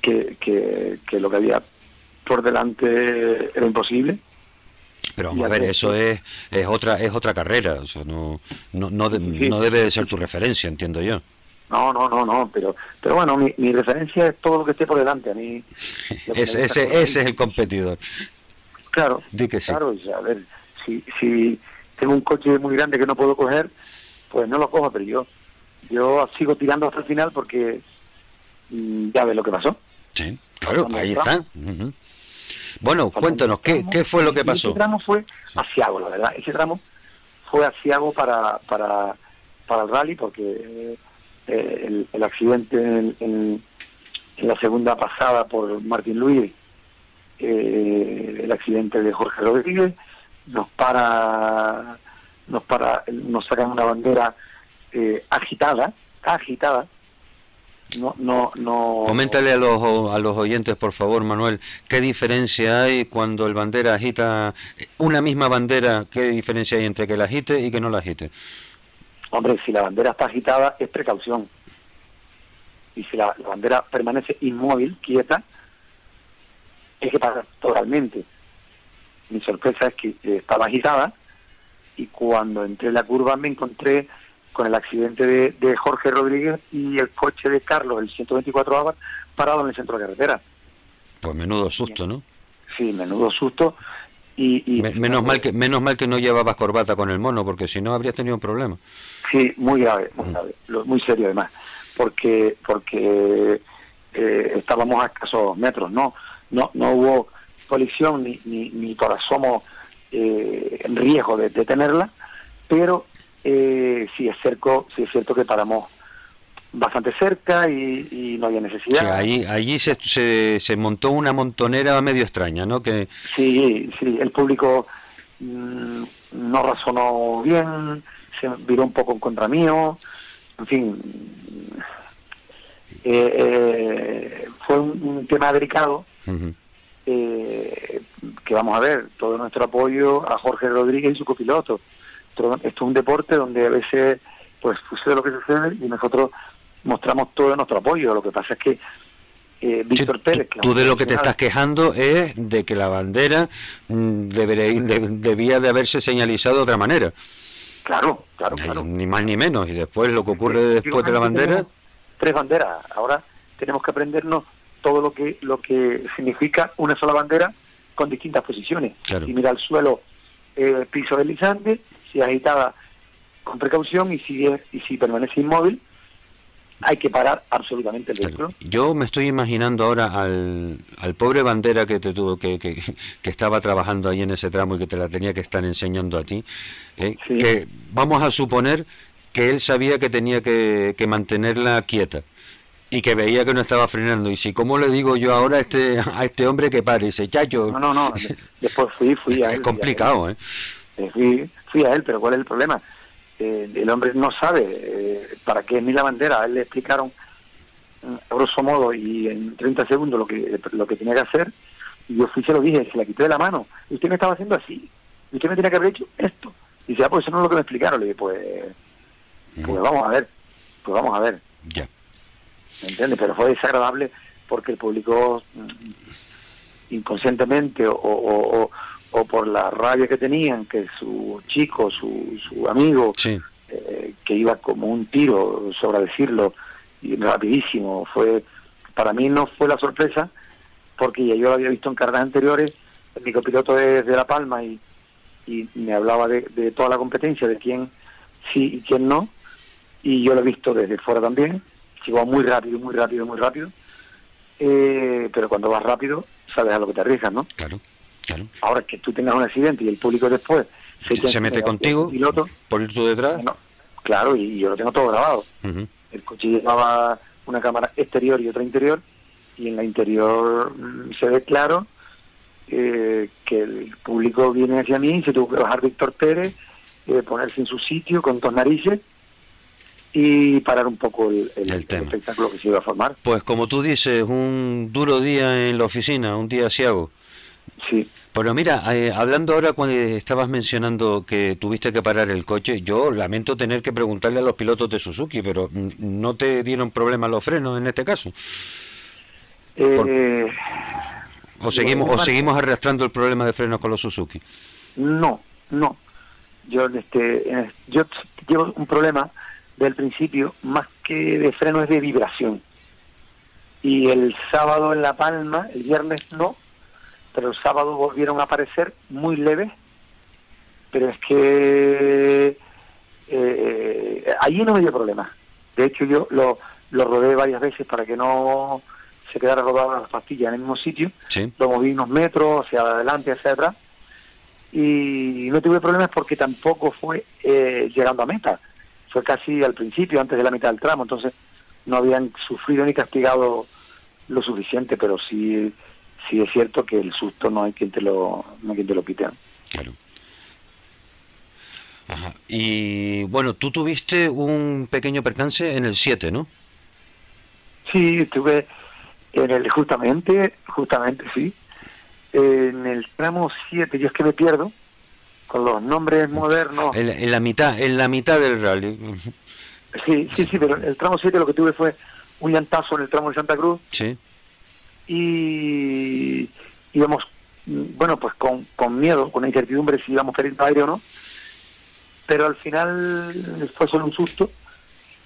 que, que, que lo que había por delante era imposible, pero vamos a ver, eso es, es otra es otra carrera, o sea, no no no, de, sí, no debe de ser tu referencia, entiendo yo. No, no, no, no, pero pero bueno, mi, mi referencia es todo lo que esté por delante. A mí. ese, ese, ese es el competidor. Claro. Di que sí. Claro, a ver, si, si tengo un coche muy grande que no puedo coger, pues no lo cojo, pero yo yo sigo tirando hasta el final porque mmm, ya ves lo que pasó. Sí, claro, ahí está. Uh -huh. Bueno, cuéntanos, ¿qué, ¿qué fue lo que pasó? Ese tramo fue asiago, la verdad. Ese tramo fue asiago para, para, para el rally porque eh, el, accidente en, la segunda pasada por Martín Luis, eh, el accidente de Jorge Rodríguez, nos para, nos para, nos sacan una bandera eh, agitada, agitada, no, no, no. Coméntale a los, a los oyentes, por favor, Manuel, ¿qué diferencia hay cuando el bandera agita una misma bandera? ¿Qué diferencia hay entre que la agite y que no la agite? Hombre, si la bandera está agitada es precaución. Y si la, bandera permanece inmóvil, quieta, es que pasa totalmente. Mi sorpresa es que estaba agitada y cuando entré en la curva me encontré con el accidente de, Jorge Rodríguez y el coche de Carlos, el 124 Abar, parado en el centro de carretera. Pues menudo susto, ¿no? Sí, menudo susto. Y, menos mal que menos mal que no llevabas corbata con el mono, porque si no habrías tenido un problema. Sí, muy grave, muy mm. grave, muy serio además, porque porque eh, estábamos a escasos metros, no no no hubo colisión ni ni, ni por asomo eh, en riesgo de, de tenerla, pero eh, sí es cierto, sí es cierto que paramos bastante cerca y, no había necesidad. Sí, allí se, se, montó una montonera medio extraña, ¿no? Que... Sí, sí, el público mm, no razonó bien, se viró un poco en contra mío, en fin, eh, eh, fue un, tema delicado. Eh, que vamos a ver todo nuestro apoyo a Jorge Rodríguez y su copiloto esto es un deporte donde a veces pues sucede lo que sucede y nosotros mostramos todo nuestro apoyo. Lo que pasa es que eh, Víctor Pérez... tú de lo que te estás quejando es de que la bandera mm, debía de haberse señalizado de otra manera. Claro, claro, claro. Ni más ni menos. Y después lo que ocurre después de la bandera... Tres banderas. Ahora tenemos que aprendernos todo lo que lo que significa una sola bandera con distintas posiciones. Y mira al suelo eh, piso deslizante, si agitada con precaución y si, y si permanece inmóvil, hay que parar absolutamente el vehículo. Yo me estoy imaginando ahora al, al pobre bandera que te tuvo que, que, estaba trabajando ahí en ese tramo y que te la tenía que estar enseñando a ti, ¿eh? que vamos a suponer que él sabía que tenía que, que mantenerla quieta y que veía que no estaba frenando. Y si, ¿cómo le digo yo ahora a este, a este hombre que pare? Dice, chacho. No, no, no. Después fui, fui a él. Es complicado, ¿eh? Fui, fui a él, pero ¿cuál es el problema? Eh, el hombre no sabe eh, para qué es ni la bandera. A él le explicaron, mm, a grosso modo, y en 30 segundos lo que, lo que tenía que hacer. Y yo fui se lo dije, se la quité de la mano. Y usted me estaba haciendo así. Y usted me tenía que haber hecho esto. Y dice, ah, pues eso no es lo que me explicaron. Le dije, pues, pues vamos a ver. Pues vamos a ver. Ya. ¿Me entiendes? Pero fue desagradable porque el público mm, inconscientemente o, o por la rabia que tenían, que su chico, su, su amigo, eh, que iba como un tiro, sobre decirlo, y rapidísimo, fue para mí no fue la sorpresa, porque ya yo lo había visto en carreras anteriores, el copiloto es de La Palma y, y me hablaba de, de, toda la competencia, de quién sí y quién no, y yo lo he visto desde fuera también, va muy rápido, muy rápido, muy rápido, eh, pero cuando vas rápido sabes a lo que te arriesgas, ¿no? Claro. Ahora que tú tengas un accidente y el público después se, mete contigo piloto, por ir tú detrás. claro, y, yo lo tengo todo grabado. El coche llevaba una cámara exterior y otra interior, y en la interior se ve claro eh, que el público viene hacia mí, y se tuvo que bajar Víctor Pérez, eh, ponerse en su sitio con dos narices y parar un poco el, espectáculo que se iba a formar. Pues como tú dices, un duro día en la oficina, un día asiago. Sí. Pero mira, eh, hablando ahora cuando estabas mencionando que tuviste que parar el coche, yo lamento tener que preguntarle a los pilotos de Suzuki, pero ¿no te dieron problemas los frenos en este caso? Eh, ¿O, seguimos, ¿O seguimos arrastrando el problema de frenos con los Suzuki? No, no. Yo, este, yo llevo un problema del principio, más que de freno, es de vibración. Y el sábado en La Palma, el viernes no, pero el sábado volvieron a aparecer muy leves, pero es que eh, allí no me dio problema. De hecho, yo lo, lo rodé varias veces para que no se quedara rodada la pastilla en el mismo sitio. Sí. Lo moví unos metros hacia adelante, hacia atrás. Y no tuve problemas porque tampoco fue eh, llegando a meta. Fue casi al principio, antes de la mitad del tramo. Entonces no habían sufrido ni castigado lo suficiente, pero sí, sí es cierto que el susto no hay quien te lo, no hay quien te lo quite. Claro. Ajá. Y bueno, tú tuviste un pequeño percance en el 7, ¿no? Sí, estuve en el, justamente, justamente, sí. En el tramo 7, yo es que me pierdo con los nombres modernos. En, en la mitad, en la mitad del rally. Sí, sí, sí, pero en el tramo 7 lo que tuve fue un llantazo en el tramo de Santa Cruz Sí. Y íbamos, bueno, pues con, con miedo, con incertidumbre si íbamos perdiendo aire o no, pero al final fue solo un susto,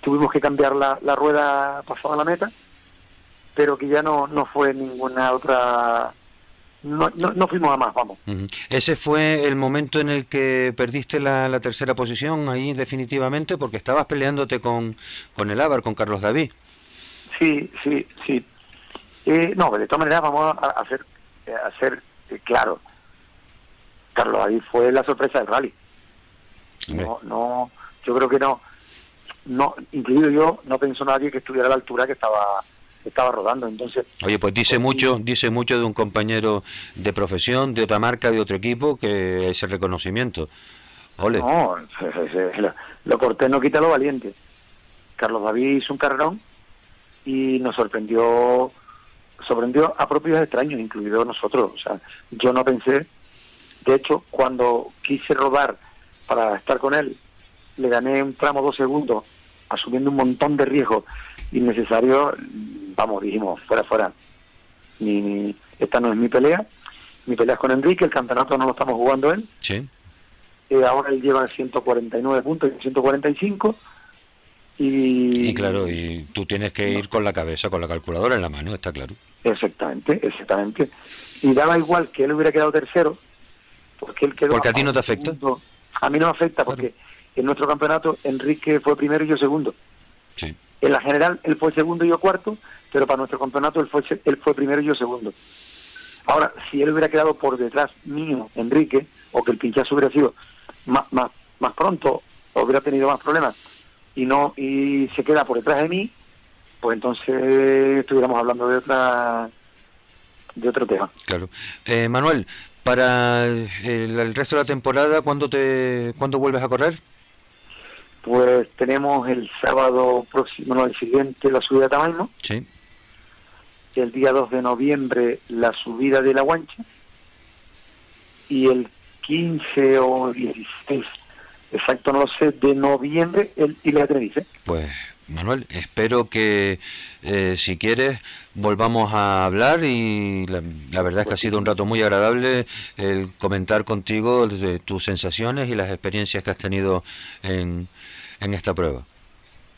tuvimos que cambiar la, la rueda pasada la meta, pero que ya no, no fue ninguna otra, no, no, no fuimos a más, vamos. Ese fue el momento en el que perdiste la, la tercera posición ahí definitivamente porque estabas peleándote con, con el Ávar, con Carlos David. Sí, sí, sí. Eh, no, de todas maneras vamos a, a hacer, eh, a hacer eh, claro. Carlos David fue la sorpresa del rally. No, no, yo creo que no, no, incluido yo, no pensó nadie que estuviera a la altura que estaba, estaba rodando. Entonces, Oye, pues dice Pues mucho, dice mucho de un compañero de profesión, de otra marca, de otro equipo, que ese reconocimiento. Ole. no, lo, lo cortés no quita lo valiente. Carlos David hizo un carrerón y nos sorprendió, sorprendió a propios extraños, incluido nosotros. O sea, yo no pensé, de hecho, cuando quise rodar para estar con él, le gané un tramo dos segundos, asumiendo un montón de riesgos innecesarios, vamos, dijimos, fuera, fuera. Ni, ni- esta no es mi pelea. Mi pelea es con Enrique, el campeonato no lo estamos jugando él. Sí. Eh, ahora él lleva 149 puntos y 145. Y, Y claro, y tú tienes que ir con la cabeza, con la calculadora en la mano, está claro. Exactamente, exactamente. Y daba igual que él hubiera quedado tercero, porque él quedó. Porque a ti no te afecta. segundo. A mí no me afecta, porque en nuestro campeonato Enrique fue primero y yo segundo. Sí. En la general él fue segundo y yo cuarto, pero para nuestro campeonato él fue, él fue primero y yo segundo. Ahora, si él hubiera quedado por detrás mío, Enrique, o que el pinchazo hubiera sido más, más, más pronto, o hubiera tenido más problemas, y no y se queda por detrás de mí, pues entonces estuviéramos hablando de otra de otro tema. Claro. Eh, Manuel, para el, el resto de la temporada, ¿cuándo te cuándo vuelves a correr? Pues tenemos el sábado próximo, no, el siguiente, la subida de Tamaimo, Sí. el día 2 de noviembre la subida de la Guancha y el 15 o 16, exacto no lo sé, de noviembre el de Tenerife. Pues Manuel, espero que eh, si quieres volvamos a hablar y la, la verdad es que ha sido un rato muy agradable el comentar contigo de tus sensaciones y las experiencias que has tenido en, en esta prueba.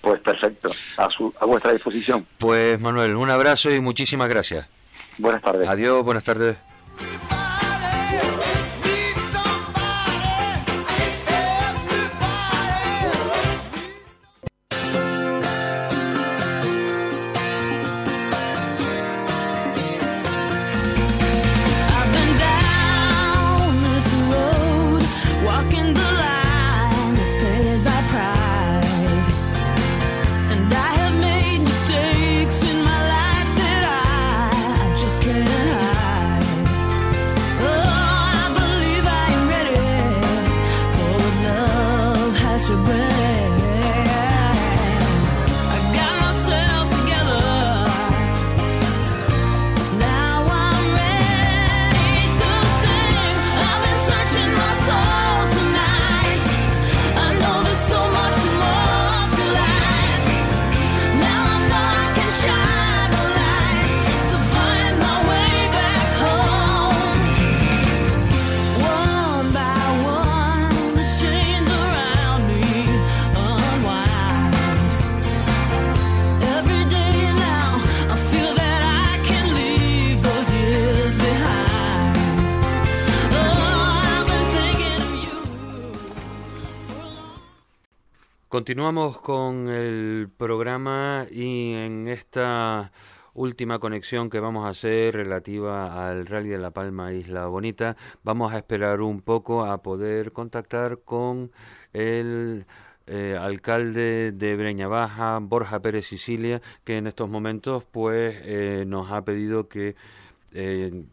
Pues perfecto, a, su, a vuestra disposición. Pues Manuel, un abrazo y muchísimas gracias. Buenas tardes. Adiós, buenas tardes. Continuamos con el programa y en esta última conexión que vamos a hacer relativa al Rally de La Palma Isla Bonita. Vamos a esperar un poco a poder contactar con el eh, alcalde de Breña Baja, Borja Pérez Sicilia, que en estos momentos pues eh, nos ha pedido que eh,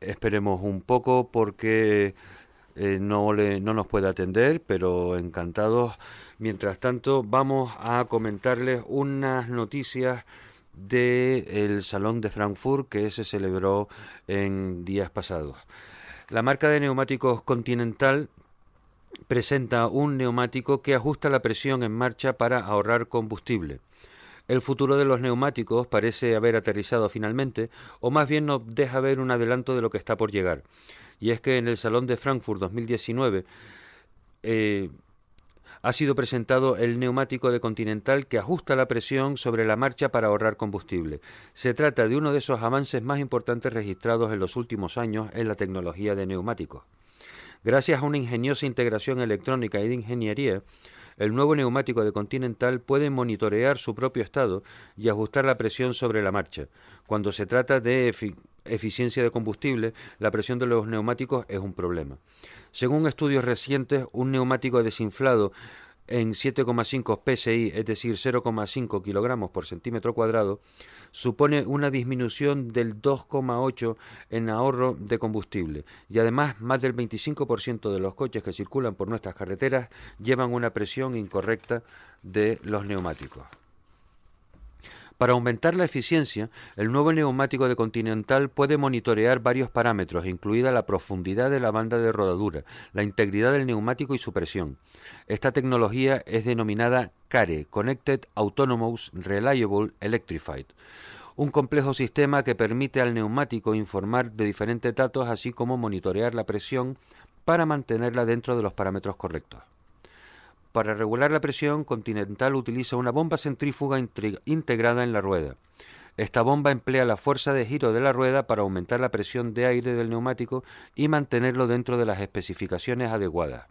esperemos un poco porque eh, no, le, no nos puede atender, pero encantados. Mientras tanto, vamos a comentarles unas noticias del Salón de Frankfurt que se celebró en días pasados. La marca de neumáticos Continental presenta un neumático que ajusta la presión en marcha para ahorrar combustible. El futuro de los neumáticos parece haber aterrizado finalmente, o más bien nos deja ver un adelanto de lo que está por llegar. Y es que en el Salón de Frankfurt 2019 eh, ha sido presentado el neumático de Continental que ajusta la presión sobre la marcha para ahorrar combustible. Se trata de uno de esos avances más importantes registrados en los últimos años en la tecnología de neumáticos. Gracias a una ingeniosa integración electrónica y de ingeniería, el nuevo neumático de Continental puede monitorear su propio estado y ajustar la presión sobre la marcha. Cuando se trata de eficiencia de combustible, la presión de los neumáticos es un problema. Según estudios recientes, un neumático desinflado en 7,5 psi, es decir, 0,5 kilogramos por centímetro cuadrado, supone una disminución del 2,8 en ahorro de combustible y además más del 25% de los coches que circulan por nuestras carreteras llevan una presión incorrecta de los neumáticos. Para aumentar la eficiencia, el nuevo neumático de Continental puede monitorear varios parámetros, incluida la profundidad de la banda de rodadura, la integridad del neumático y su presión. Esta tecnología es denominada CARE, Connected Autonomous Reliable Electrified, un complejo sistema que permite al neumático informar de diferentes datos así como monitorear la presión para mantenerla dentro de los parámetros correctos. Para regular la presión, Continental utiliza una bomba centrífuga integrada en la rueda. Esta bomba emplea la fuerza de giro de la rueda para aumentar la presión de aire del neumático y mantenerlo dentro de las especificaciones adecuadas.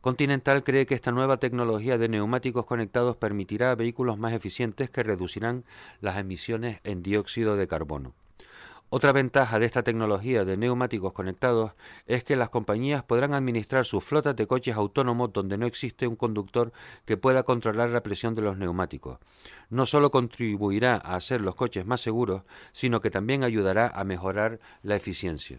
Continental cree que esta nueva tecnología de neumáticos conectados permitirá vehículos más eficientes que reducirán las emisiones en dióxido de carbono. Otra ventaja de esta tecnología de neumáticos conectados es que las compañías podrán administrar sus flotas de coches autónomos donde no existe un conductor que pueda controlar la presión de los neumáticos. No solo contribuirá a hacer los coches más seguros, sino que también ayudará a mejorar la eficiencia.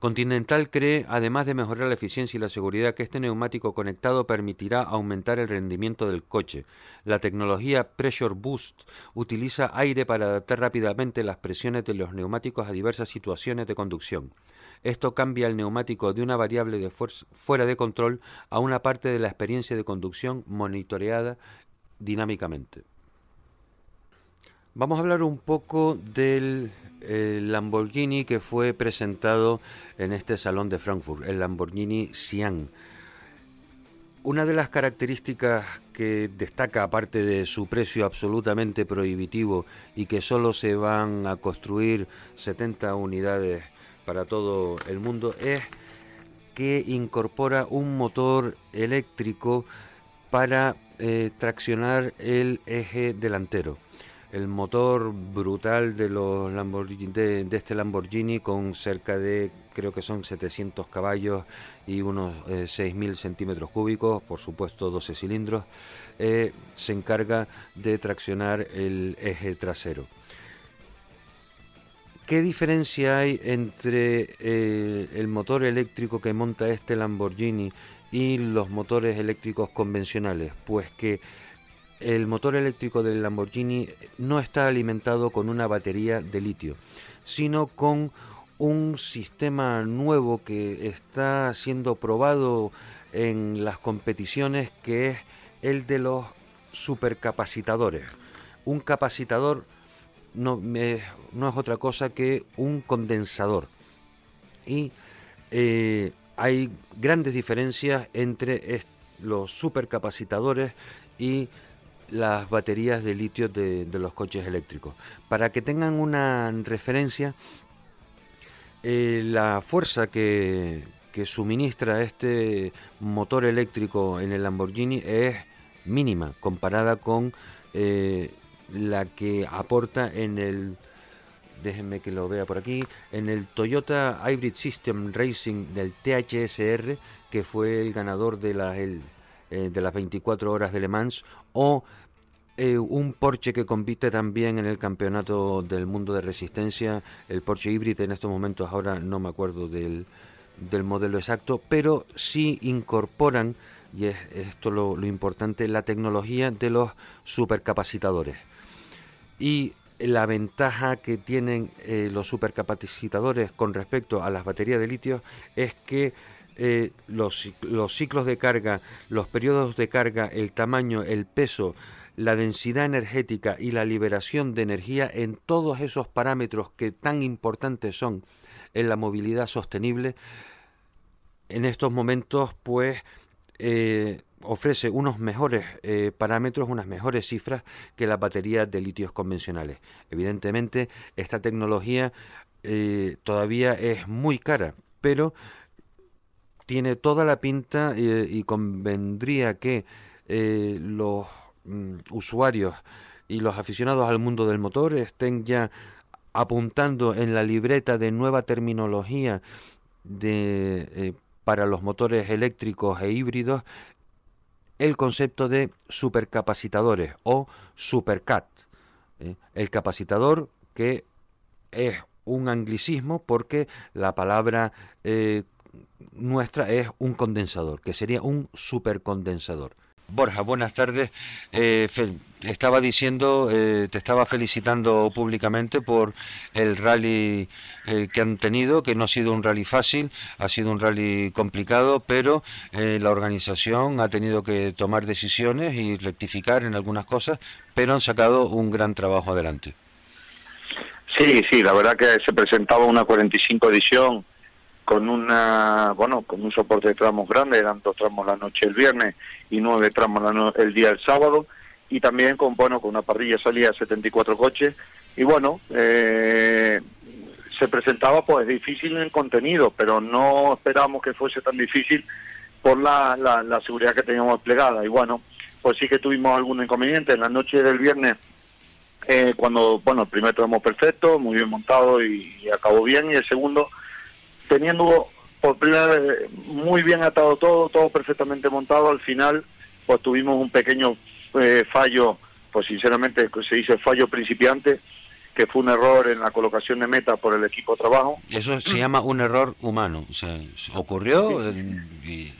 Continental cree, además de mejorar la eficiencia y la seguridad, que este neumático conectado permitirá aumentar el rendimiento del coche. La tecnología Pressure Boost utiliza aire para adaptar rápidamente las presiones de los neumáticos a diversas situaciones de conducción. Esto cambia el neumático de una variable fuera de control a una parte de la experiencia de conducción monitoreada dinámicamente. Vamos a hablar un poco del el Lamborghini que fue presentado en este salón de Frankfurt, el Lamborghini Sian. Una de las características que destaca, aparte de su precio absolutamente prohibitivo y que solo se van a construir 70 unidades para todo el mundo, es que incorpora un motor eléctrico para eh, traccionar el eje delantero el motor brutal de los Lamborghini, de, este Lamborghini con cerca de creo que son 700 caballos y unos eh, 6.000 centímetros cúbicos, por supuesto 12 cilindros, eh, se encarga de traccionar el eje trasero. ¿Qué diferencia hay entre eh, el motor eléctrico que monta este Lamborghini y los motores eléctricos convencionales? Pues que el motor eléctrico del Lamborghini no está alimentado con una batería de litio, sino con un sistema nuevo que está siendo probado en las competiciones que es el de los supercapacitadores. Un capacitador no, es otra cosa que un condensador. Y eh, hay grandes diferencias entre los supercapacitadores y las baterías de litio de, los coches eléctricos. Para que tengan una referencia, eh, la fuerza que, que, suministra este motor eléctrico en el Lamborghini es mínima comparada con eh, la que aporta en el déjenme que lo vea por aquí, en el Toyota Hybrid System Racing del THSR, que fue el ganador de, la, eh, de las 24 horas de Le Mans, o eh, un Porsche que compite también en el campeonato del mundo de resistencia, el Porsche Hybrid en estos momentos ahora no me acuerdo del, del modelo exacto, pero sí incorporan, y es esto lo, importante, la tecnología de los supercapacitadores. Y la ventaja que tienen eh, los supercapacitadores con respecto a las baterías de litio es que eh, los, los ciclos de carga, los periodos de carga, el tamaño, el peso, la densidad energética y la liberación de energía en todos esos parámetros que tan importantes son en la movilidad sostenible, en estos momentos pues eh, ofrece unos mejores eh, parámetros, unas mejores cifras que las baterías de litios convencionales. Evidentemente, esta tecnología eh, todavía es muy cara, pero tiene toda la pinta y convendría que los mm, usuarios y los aficionados al mundo del motor estén ya apuntando en la libreta de nueva terminología de, eh, para los motores eléctricos e híbridos el concepto de supercapacitadores o supercat. ¿eh? El capacitador que es un anglicismo porque la palabra eh, nuestra es un condensador, que sería un supercondensador. Borja, buenas tardes. Eh, estaba diciendo, eh, te estaba felicitando públicamente por el rally eh, que han tenido, que no ha sido un rally fácil, ha sido un rally complicado, pero eh, la organización ha tenido que tomar decisiones y rectificar en algunas cosas, pero han sacado un gran trabajo adelante. Sí, sí, la verdad que se presentaba una 45 edición con una, bueno, con un soporte de tramos grande, eran dos tramos la noche el viernes y nueve tramos la no- el día el sábado, y también con, bueno, con una parrilla salía de 74 coches, y bueno, eh, se presentaba pues difícil en el contenido, pero no esperábamos que fuese tan difícil por la, la, la seguridad que teníamos desplegada, y bueno, pues sí que tuvimos algún inconveniente, en la noche del viernes eh, cuando, bueno, el primer tramo perfecto, muy bien montado y, y acabó bien, y el segundo, teniendo por primera vez muy bien atado todo, todo perfectamente montado, al final, pues tuvimos un pequeño eh, fallo, pues sinceramente se dice fallo principiante, que fue un error en la colocación de meta por el equipo de trabajo. Eso se llama un error humano, o sea, ocurrió y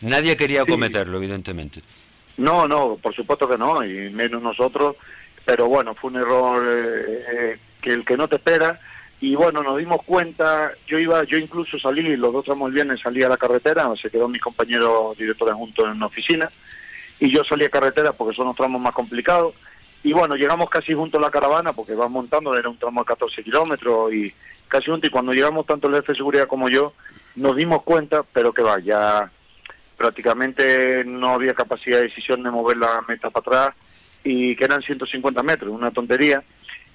nadie quería Sí. cometerlo, evidentemente. No, no, por supuesto que no, y menos nosotros, pero bueno, fue un error eh, eh, que el que no te espera, y bueno, nos dimos cuenta, yo iba, yo incluso salí, los dos tramos viernes salí a la carretera, se quedó mi compañero director junto en una oficina, y yo salí a carretera porque son los tramos más complicados, y bueno, llegamos casi junto a la caravana, porque vas montando, era un tramo de 14 kilómetros, y casi junto, y cuando llegamos tanto el jefe de seguridad como yo, nos dimos cuenta, pero que va, ya prácticamente no había capacidad de decisión de mover la meta para atrás y que eran 150 metros, una tontería.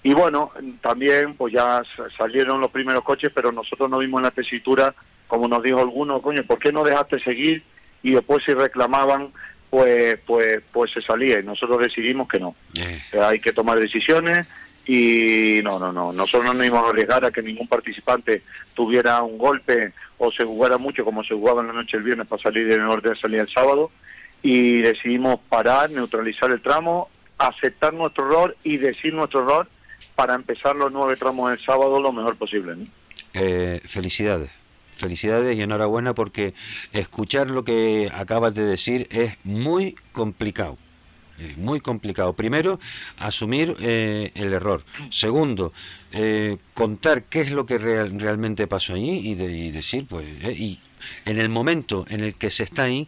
Y bueno, también pues ya sa- salieron los primeros coches, pero nosotros no vimos en la tesitura, como nos dijo alguno, coño, ¿por qué no dejaste seguir? Y después si reclamaban, pues pues pues se salía y nosotros decidimos que no. Eh, Eh, hay que tomar decisiones y no, no, no, nosotros no nos íbamos a arriesgar a que ningún participante tuviera un golpe o se jugara mucho como se jugaba en la noche el viernes para salir en orden de salida el sábado y decidimos parar, neutralizar el tramo, aceptar nuestro error y decir nuestro error para empezar los nueve tramos del sábado lo mejor posible. eh, felicidades, felicidades y enhorabuena porque escuchar lo que acabas de decir es muy complicado. Muy complicado. Primero, asumir eh, el error. Segundo, eh, contar qué es lo que real- realmente pasó allí y, de- decir, pues, y en el momento en el que se está ahí,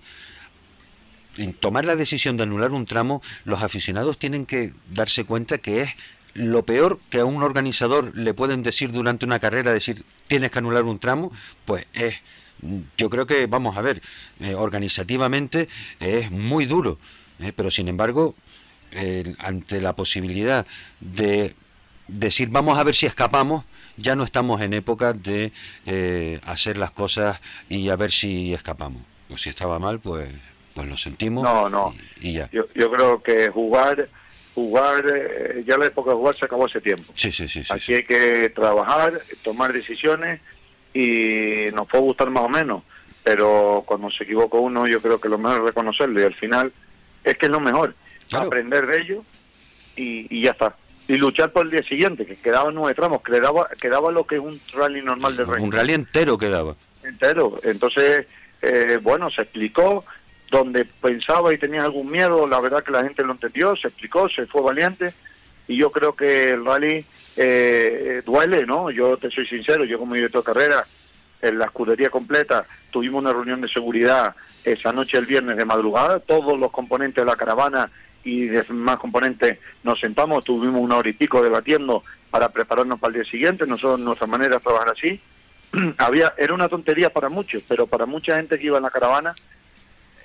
en tomar la decisión de anular un tramo, los aficionados tienen que darse cuenta que es lo peor que a un organizador le pueden decir durante una carrera, decir tienes que anular un tramo, pues es, yo creo que, vamos a ver, eh, organizativamente es muy duro, eh, pero sin embargo, eh, ante la posibilidad de decir vamos a ver si escapamos, ya no estamos en época de eh, hacer las cosas y a ver si escapamos. Pues si estaba mal, pues, pues lo sentimos No, no. y, y ya. Yo, yo creo que jugar jugar, eh, ya la época de jugar se acabó hace tiempo. Sí, sí, sí. Aquí sí. hay que trabajar, tomar decisiones y nos puede gustar más o menos, pero cuando se equivoca uno yo creo que lo mejor es reconocerlo y al final es que es lo mejor, Claro. aprender de ello y, y ya está. Y luchar por el día siguiente, que quedaban nueve tramos, quedaba, quedaba lo que es un rally normal de rey Un rally entero quedaba. entero. Entonces, eh, bueno, se explicó donde pensaba y tenía algún miedo, la verdad que la gente lo entendió, se explicó, se fue valiente y yo creo que el rally eh, duele, ¿no? Yo te soy sincero, yo como director de carrera, en la escudería completa, tuvimos una reunión de seguridad esa noche el viernes de madrugada, todos los componentes de la caravana y demás componentes nos sentamos, tuvimos una hora y pico debatiendo para prepararnos para el día siguiente, nosotros nuestra manera de trabajar así, había era una tontería para muchos, pero para mucha gente que iba en la caravana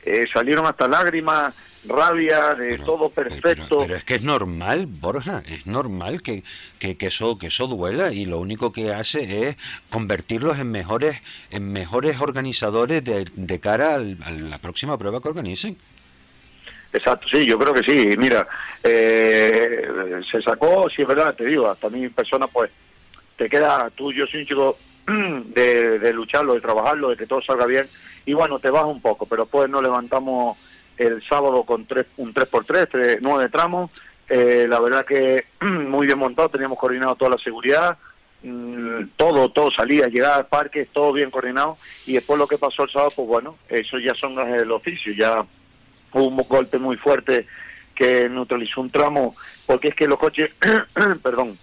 eh, salieron hasta lágrimas, rabia, de Pero- todo perfecto. Pero, es que es normal, Borja, es normal que, que, que eso que eso duela y lo único que hace es convertirlos en mejores en mejores organizadores de, de cara al- a la próxima prueba que organicen. Exacto, sí, yo creo que sí. Mira, eh, se sacó, sí es verdad, te digo, hasta mi persona, pues, te queda, tú, yo soy un chico de, lucharlo, de trabajarlo, de que todo salga bien, y bueno, te baja un poco, pero después nos levantamos el sábado con tres, un 3x3, tres, nueve tramos, eh, la verdad que muy bien montado, teníamos coordinado toda la seguridad, mm, todo, todo salía, llegada al parque, todo bien coordinado, y después lo que pasó el sábado, pues bueno, eso ya son gajes del oficio, ya hubo un golpe muy fuerte que neutralizó un tramo, porque es que los coches, perdón,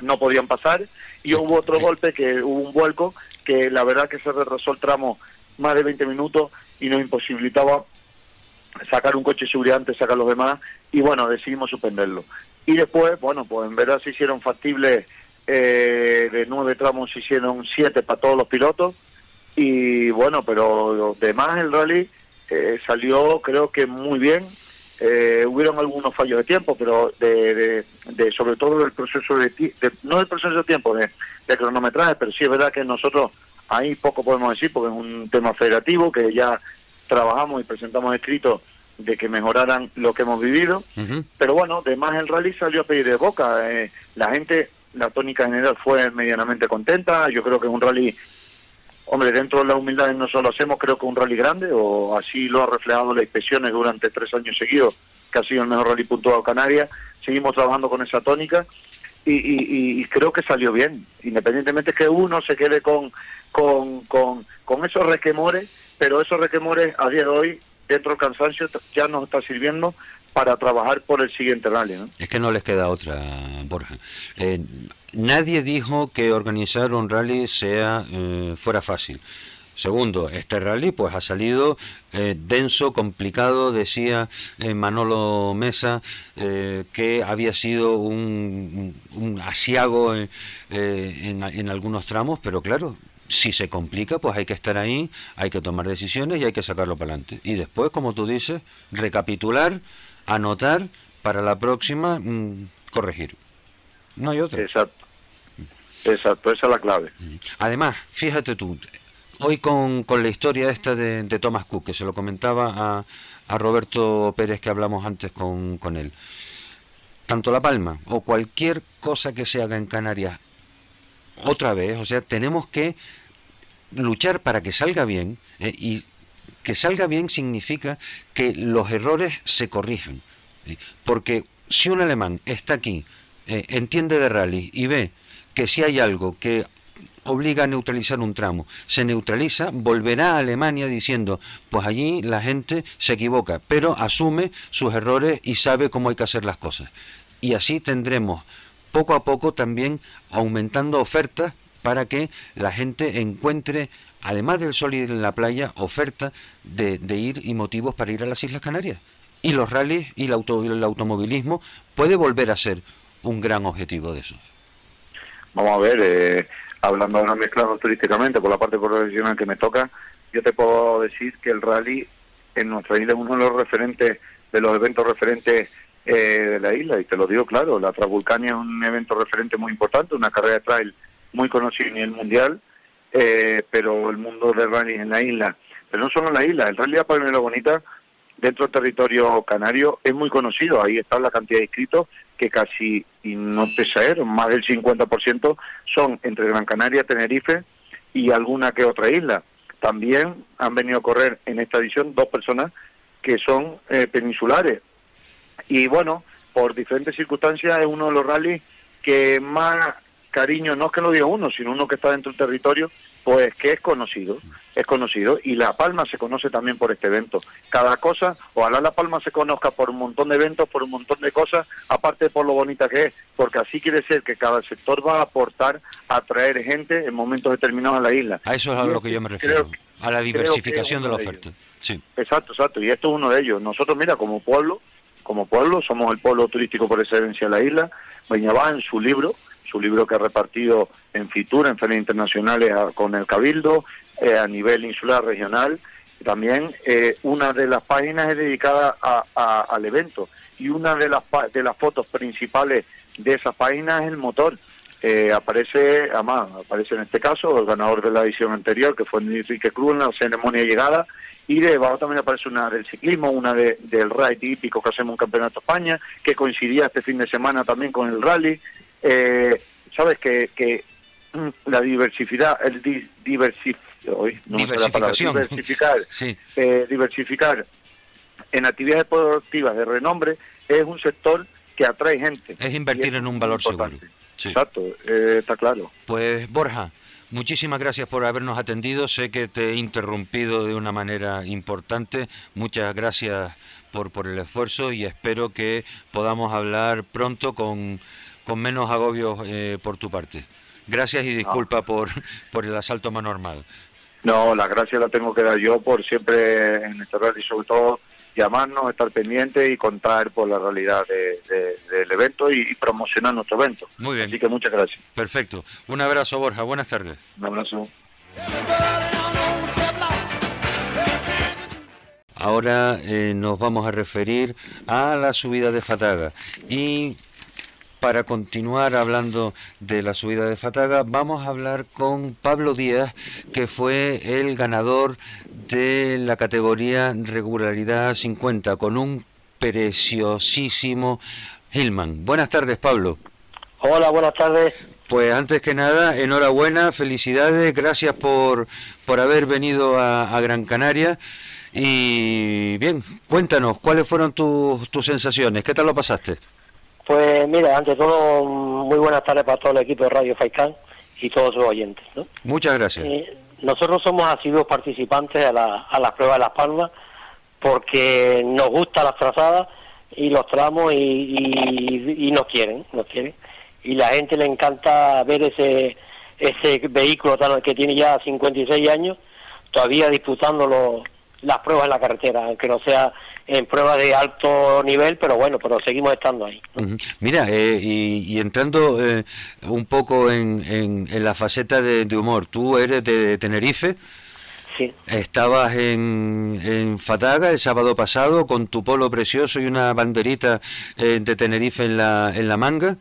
no podían pasar, y hubo otro golpe que hubo un vuelco que la verdad que se retrasó el tramo más de 20 minutos y nos imposibilitaba sacar un coche de seguridad antes de sacar los demás, y bueno, decidimos suspenderlo. Y después, bueno, pues en verdad se hicieron factibles, eh, de nueve tramos se hicieron siete para todos los pilotos, y bueno, pero demás el rally eh, salió creo que muy bien. Eh, hubieron algunos fallos de tiempo, pero de, de, de- sobre todo del proceso de, de- no del proceso de tiempo, de, de cronometraje, pero sí es verdad que nosotros ahí poco podemos decir porque es un tema federativo que ya trabajamos y presentamos escritos de que mejoraran lo que hemos vivido. Pero bueno, de más el rally salió a pedir de boca. Eh, la gente, la tónica general fue medianamente contenta. Yo creo que es un rally, hombre, dentro de la humildad no solo hacemos, creo que un rally grande, o así lo ha reflejado las inspecciones durante tres años seguidos, que ha sido el mejor rally puntuado Canarias. Seguimos trabajando con esa tónica y- y creo que salió bien, independientemente que uno se quede con, con, con, con esos requemores, pero esos requemores a día de hoy, dentro del cansancio, ya nos está sirviendo para trabajar por el siguiente rally. ¿no? Es que no les queda otra, Borja. Eh, nadie dijo que organizar un rally sea eh, fuera fácil. Segundo, este rally pues ha salido eh, denso, complicado, decía Manolo Mesa, que había sido un, asiago en, en algunos tramos, pero claro, si se complica, pues hay que estar ahí, hay que tomar decisiones y hay que sacarlo para adelante. Y después, como tú dices, recapitular, anotar para la próxima, mm, corregir. No hay otra. Exacto. Exacto, esa es la clave. Además, fíjate tú, hoy con, con la historia esta de, de Thomas Cook, que se lo comentaba a, a Roberto Pérez que hablamos antes con, con él, tanto La Palma o cualquier cosa que se haga en Canarias, otra vez, o sea, tenemos que luchar para que salga bien eh, y que salga bien significa que los errores se corrijan. Porque si un alemán está aquí, eh, entiende de rally y ve que si hay algo que obliga a neutralizar un tramo, se neutraliza, volverá a Alemania diciendo, pues allí la gente se equivoca, pero asume sus errores y sabe cómo hay que hacer las cosas. Y así tendremos poco a poco también aumentando ofertas para que la gente encuentre, además del sol y de la playa, oferta de, de ir y motivos para ir a las Islas Canarias. Y los rallies y el, auto, el automovilismo puede volver a ser un gran objetivo de eso. Vamos a ver, eh, hablando ahora mezclado turísticamente por la parte profesional que me toca, yo te puedo decir que el rally en nuestra isla es uno de los referentes, de los eventos referentes eh, de la isla, y te lo digo claro, la Transvulcania es un evento referente muy importante, una carrera de trail muy conocida a nivel mundial, eh, pero el mundo del rally en la isla, pero no solo en la isla, el rally de Palmera Bonita dentro del territorio canario es muy conocido. Ahí está la cantidad de inscritos que casi, y no te exagero, más del 50% son entre Gran Canaria, Tenerife y alguna que otra isla. También han venido a correr en esta edición dos personas que son eh, peninsulares. Y bueno, por diferentes circunstancias es uno de los rallies que más cariño, no es que lo diga uno, sino uno que está dentro del territorio, pues que es conocido, es conocido. Y La Palma se conoce también por este evento. Cada cosa, ojalá La Palma se conozca por un montón de eventos, por un montón de cosas, aparte por lo bonita que es, porque así quiere ser que cada sector va a aportar a traer gente en momentos determinados a la isla. A eso es a lo que yo me creo- refiero, a la diversificación de la de oferta. Sí. Exacto, exacto. Y esto es uno de ellos. Nosotros, mira, como pueblo, como pueblo, somos el pueblo turístico por excelencia de la isla. Beñabá en su libro, su libro que ha repartido en Fitur, en ferias internacionales con el Cabildo, eh, a nivel insular, regional. También eh, una de las páginas es dedicada a- al evento y una de las, de las fotos principales de esa página es el motor. Eh, aparece, además, aparece en este caso el ganador de la edición anterior, que fue Enrique Cruz en la ceremonia de llegada, y debajo también aparece una del ciclismo, una de, del rally típico que hacemos en Campeonato España, que coincidía este fin de semana también con el rally. Eh, Sabes que, que la diversidad, el di- diversif- hoy no palabra, Diversificación. diversificar, Sí. eh, diversificar en actividades productivas de renombre es un sector que atrae gente. Es invertir en un valor importante. seguro. Sí. Exacto, eh, está claro. Pues Borja, muchísimas gracias por habernos atendido. Sé que te he interrumpido de una manera importante. Muchas gracias por, por el esfuerzo y espero que podamos hablar pronto con, con menos agobios eh, por tu parte. Gracias y disculpa por, por el asalto a mano armada. No, la gracia la tengo que dar yo por siempre en este rally, sobre todo llamarnos, estar pendientes y contar por la realidad de- de- del evento y, y promocionar nuestro evento. Muy bien. Así que muchas gracias. Perfecto. Un abrazo, Borja. Buenas tardes. Un abrazo. Ahora eh, nos vamos a referir a la subida de Fataga y para continuar hablando de la subida de Fataga vamos a hablar con Pablo Díaz que fue el ganador de la categoría regularidad 50 con un preciosísimo Hillman. Buenas tardes Pablo. Hola, buenas tardes. Pues antes que nada, enhorabuena, felicidades, gracias por, por haber venido a, a Gran Canaria. Y bien, cuéntanos, ¿cuáles fueron tus, tus sensaciones? ¿Qué tal lo pasaste? Pues mira, ante todo, muy buenas tardes para todo el equipo de Radio Faicán y todos sus oyentes. ¿no? Muchas gracias. Eh, nosotros somos asiduos participantes a, la- a las pruebas de Las Palmas porque nos gustan las trazadas y los tramos y, y- y nos quieren, nos quieren. Y la gente le encanta ver ese ese vehículo tan- que tiene ya 56 años todavía disputando los- las pruebas en la carretera, aunque no sea en pruebas de alto nivel, pero bueno, pero seguimos estando ahí. Mira, eh, y, y entrando eh, un poco en, en- en la faceta de, de humor, tú eres de Tenerife, Sí, estabas en, en Fataga el sábado pasado con tu polo precioso y una banderita eh, de Tenerife en la, en la manga,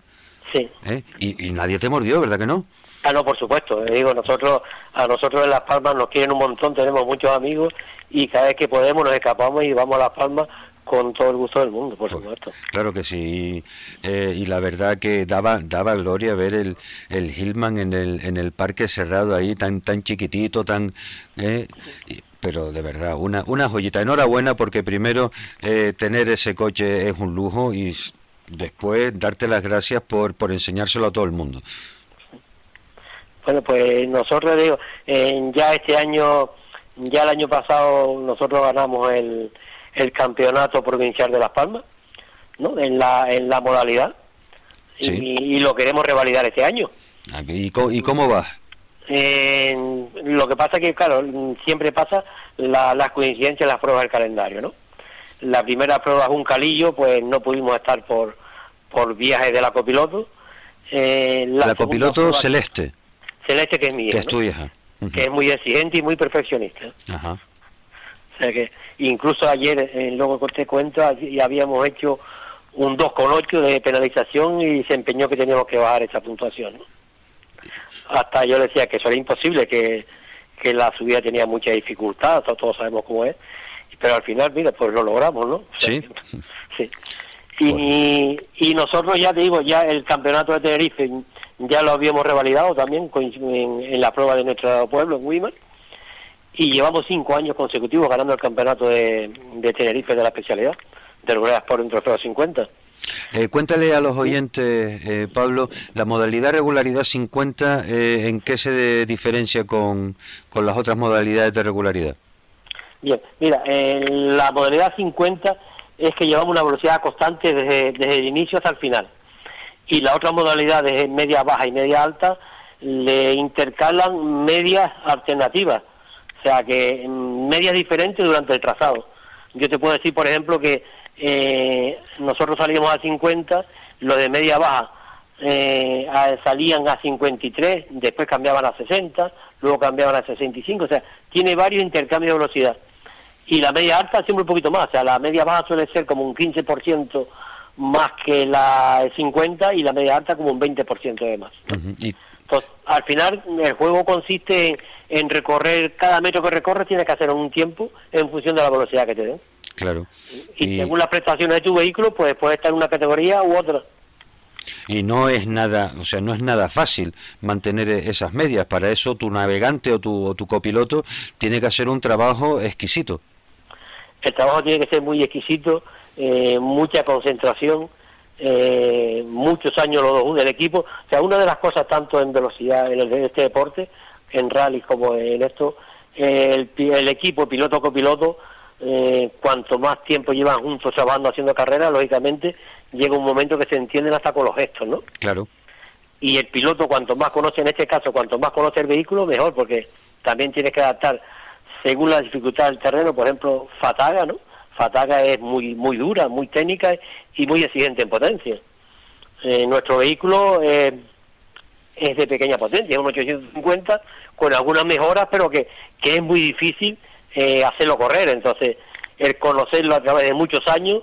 sí. ¿eh? y, y nadie te mordió, ¿verdad que no? Ah, no, por supuesto. eh, Digo, nosotros, a nosotros en Las Palmas nos quieren un montón, tenemos muchos amigos y cada vez que podemos nos escapamos y vamos a Las Palmas con todo el gusto del mundo, por Pues, supuesto. Claro que sí. Eh, y la verdad que daba daba gloria ver el, el Hillman en el, en el parque cerrado ahí, tan tan chiquitito, tan... eh, pero de verdad, una, una joyita. Enhorabuena porque primero eh, tener ese coche es un lujo y después darte las gracias por, por enseñárselo a todo el mundo. Bueno, pues nosotros, digo, en ya este año, ya el año pasado nosotros ganamos el, el campeonato provincial de Las Palmas, ¿no? En la, en la modalidad. Sí. Y, y lo queremos revalidar este año. ¿Y, co- y cómo vas? Eh, lo que pasa que, claro, siempre pasa la- las coincidencias en las pruebas del calendario, ¿no? La primera prueba es un calillo, pues no pudimos estar por, por viajes de la copiloto. Eh, La, segunda copiloto prueba- Celeste, Celeste, que es mía, que es tu hija. Que es muy exigente y muy perfeccionista. Ajá. O sea que incluso ayer, eh, luego que te cuento, y habíamos hecho un 2,8 de penalización y se empeñó que teníamos que bajar esa puntuación. ¿no? Hasta yo decía que eso era imposible, que, que la subida tenía mucha dificultad, todos, sabemos cómo es. pero al final, mira, pues lo logramos, ¿no? O sea, Sí. Sí. Y, y nosotros ya te digo, ya el campeonato de Tenerife ya lo habíamos revalidado también en, en la prueba de nuestro pueblo, en Wiman, y llevamos cinco años consecutivos ganando el campeonato de, de Tenerife de la especialidad, de ruedas por un trofeo 50. Eh, cuéntale a los oyentes, eh, Pablo, la modalidad regularidad 50, eh, ¿en qué se de- diferencia con, con las otras modalidades de regularidad? Bien, mira, en la modalidad 50 es que llevamos una velocidad constante desde, desde el inicio hasta el final. Y la otra modalidad de media baja y media alta le intercalan medias alternativas, o sea que mm, medias diferentes durante el trazado. Yo te puedo decir, por ejemplo, que eh, nosotros salíamos a 50, los de media baja eh, a- salían a 53, después cambiaban a 60, luego cambiaban a 65, o sea, tiene varios intercambios de velocidad. Y la media alta siempre un poquito más, o sea, la media baja suele ser como un 15% más que la de 50 y la media alta como un 20% de más. Ujú, Y Entonces, al final, el juego consiste en, en recorrer, cada metro que recorres tienes que hacer un tiempo en función de la velocidad que te den. claro. Y, Y, según las prestaciones de tu vehículo, pues puede estar en una categoría u otra. y no es nada, o sea, no es nada fácil mantener e- esas medias. Para eso tu navegante o tu, o tu copiloto tiene que hacer un trabajo exquisito. El trabajo tiene que ser muy exquisito, eh, mucha concentración, eh, muchos años los dos del equipo. O sea, una de las cosas tanto en velocidad en, el- en este deporte, en rally como en esto, eh, el equipo piloto copiloto, eh, cuanto más tiempo llevan juntos trabajando haciendo carreras, lógicamente llega un momento que se entienden hasta con los gestos, ¿no? Claro. y el piloto cuanto más conoce en este caso cuanto más conoce el vehículo mejor porque también tienes que adaptar según la dificultad del terreno por ejemplo Fataga no Fataga es muy muy dura muy técnica y muy exigente en potencia. Eh, nuestro vehículo eh, es de pequeña potencia es un 850 con algunas mejoras pero que, que es muy difícil eh, hacerlo correr. Entonces el conocerlo a través de muchos años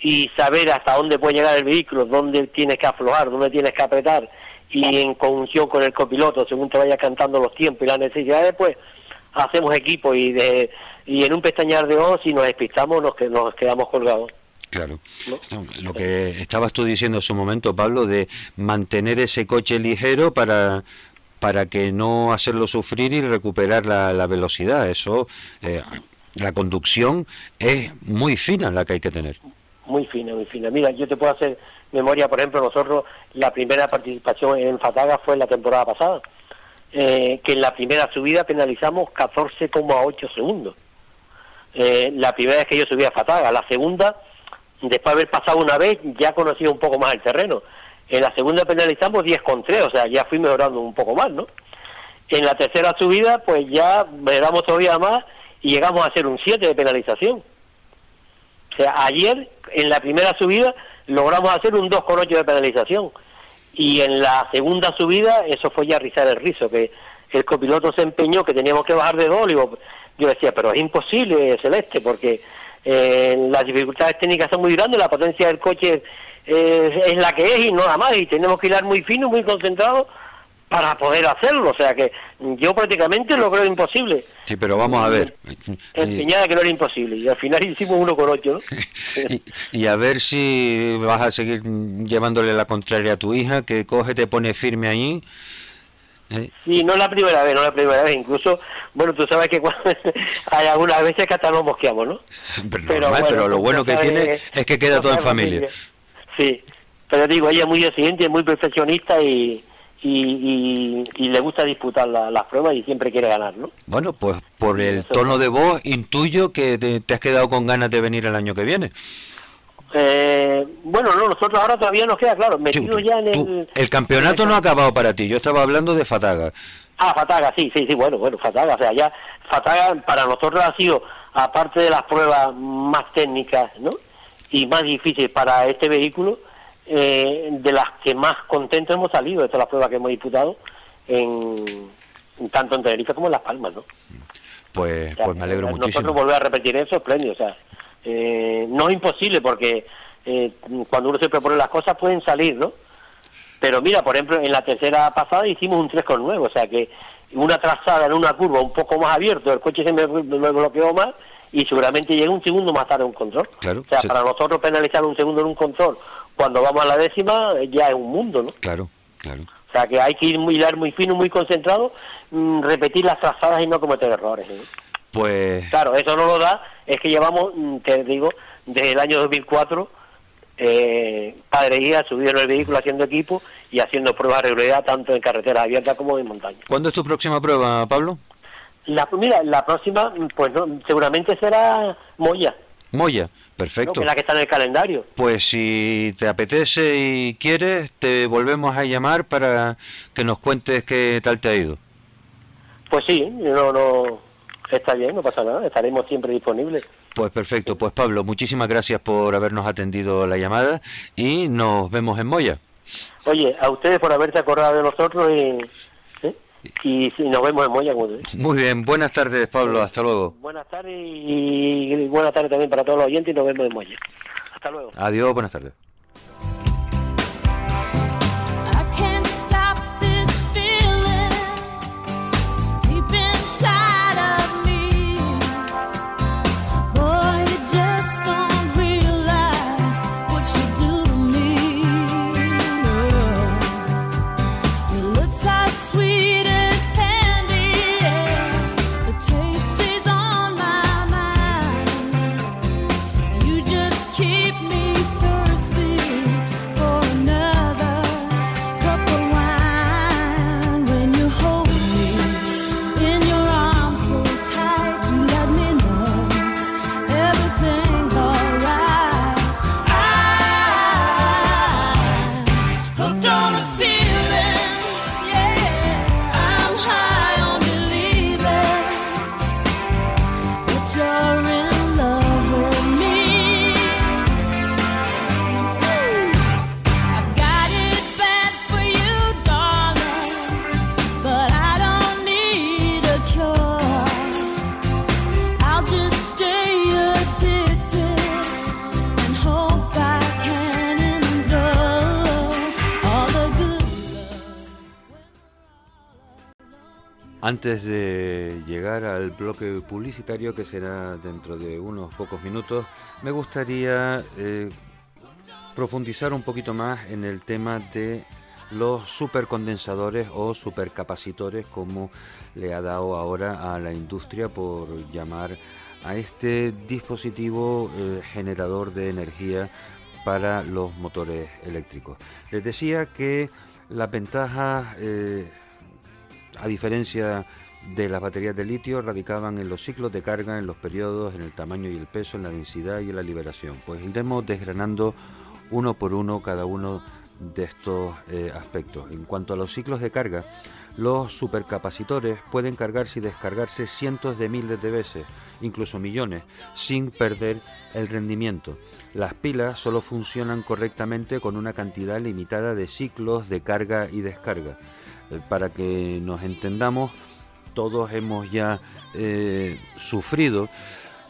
y saber hasta dónde puede llegar el vehículo, dónde tienes que aflojar, dónde tienes que apretar y en conjunción con el copiloto, según te vaya cantando los tiempos y las necesidades, pues hacemos equipo y de y en un pestañear de ojos si nos despistamos nos, que, nos quedamos colgados. Claro. ¿no? Lo que estabas tú diciendo en su momento, Pablo, de mantener ese coche ligero para para que no hacerlo sufrir y recuperar la, la velocidad. Eso, eh, la conducción es muy fina la que hay que tener. Muy fina, muy fina. Mira, yo te puedo hacer memoria, por ejemplo, nosotros la primera participación en Fataga fue en la temporada pasada, eh, que en la primera subida penalizamos 14,8 segundos. Eh, la primera vez que yo subí a Fataga, la segunda, después de haber pasado una vez, ya conocía un poco más el terreno. En la segunda penalizamos 10,3, o sea, ya fui mejorando un poco más, ¿no? En la tercera subida, pues ya mejoramos todavía más y llegamos a hacer un 7 de penalización. O sea, ayer en la primera subida logramos hacer un 2,8 de penalización. Y en la segunda subida, eso fue ya rizar el rizo, que el copiloto se empeñó que teníamos que bajar de dos. yo decía, pero es imposible, Celeste, porque eh, las dificultades técnicas son muy grandes, la potencia del coche eh, es la que es y nada más, y tenemos que hilar muy fino, muy concentrado para poder hacerlo. O sea que yo prácticamente lo creo imposible. Sí, pero vamos a ver. Empeñada que no era imposible, y al final hicimos uno con ocho, ¿no? Y, y a ver si vas a seguir llevándole la contraria a tu hija, que coge, te pone firme ahí. ¿eh? Sí, no es la primera vez, no es la primera vez. Incluso, bueno, tú sabes que cuando- hay algunas veces que hasta nos mosqueamos, ¿no? Pero, Pero normal, bueno, pero lo bueno que tiene es que queda todo en familia. Sí, pero digo, ella es muy es muy perfeccionista y, y, y, y le gusta disputar la- las pruebas y siempre quiere ganar, ¿no? Bueno, pues por el Eso. tono de voz intuyo que te, te has quedado con ganas de venir el año que viene. Eh, bueno, no, nosotros ahora todavía nos queda claro, Sí, metidos ya en tú- el... el campeonato no ha acabado para ti, yo estaba hablando de Fataga. Ah, Fataga, sí, sí, sí, bueno, bueno, Fataga, o sea, ya Fataga para nosotros ha sido, aparte de las pruebas más técnicas, ¿no? Y más difíciles para este vehículo, eh, de las que más contentos hemos salido de todas las pruebas que hemos disputado, en, tanto en Tenerife como en Las Palmas, ¿no? Pues, O sea, pues me alegro nosotros muchísimo. volver a repetir eso es premio, o sea, eh, no es imposible porque eh, cuando uno se propone las cosas pueden salir, ¿no? Pero mira, por ejemplo, en la tercera pasada hicimos un 3,9, o sea que una trazada en una curva un poco más abierto, el coche se me, me bloqueó más y seguramente llegue un segundo más tarde un control. Claro, O sea, se- para nosotros penalizar un segundo en un control cuando vamos a la décima eh, ya es un mundo, ¿no? Claro, claro. O sea, que hay que ir muy hilar muy fino, muy concentrado, mm, repetir las trazadas y no cometer errores. ¿eh? Pues Claro, eso no lo da, es que llevamos, mm, te digo, desde el año 2004, eh, Padre e hija subido en el vehículo haciendo equipo y haciendo pruebas de regularidad tanto en carreteras abiertas como en montaña. ¿cuándo es tu próxima prueba, Pablo? La, mira, la próxima, pues no, seguramente será Moya, Moya, ¿no? perfecto. que la que está en el calendario. Pues si te apetece y quieres, te volvemos a llamar para que nos cuentes qué tal te ha ido. Pues sí, no, no, está bien, no pasa nada, estaremos siempre disponibles. Pues perfecto, pues Pablo, muchísimas gracias por habernos atendido la llamada y nos vemos en Moya. Oye, a ustedes por haberse acordado de nosotros y, y sí, nos vemos en Moya. Muy bien, buenas tardes Pablo, hasta luego. Buenas tardes y y buenas tardes también para todos los oyentes y nos vemos en Moya. Hasta luego. Adiós, buenas tardes. Antes de llegar al bloque publicitario que será dentro de unos pocos minutos, me gustaría eh, profundizar un poquito más en el tema de los supercondensadores o supercapacitores, como le ha dado ahora a la industria por llamar a este dispositivo eh, generador de energía para los motores eléctricos. Les decía que las ventajas, eh, a diferencia de las baterías de litio, radicaban en los ciclos de carga, en los periodos, en el tamaño y el peso, en la densidad y en la liberación. Pues iremos desgranando uno por uno cada uno de estos eh, aspectos. En cuanto a los ciclos de carga, los supercapacitores pueden cargarse y descargarse cientos de miles de veces, incluso millones, sin perder el rendimiento. Las pilas solo funcionan correctamente con una cantidad limitada de ciclos de carga y descarga. Eh, para que nos entendamos, todos hemos ya eh, sufrido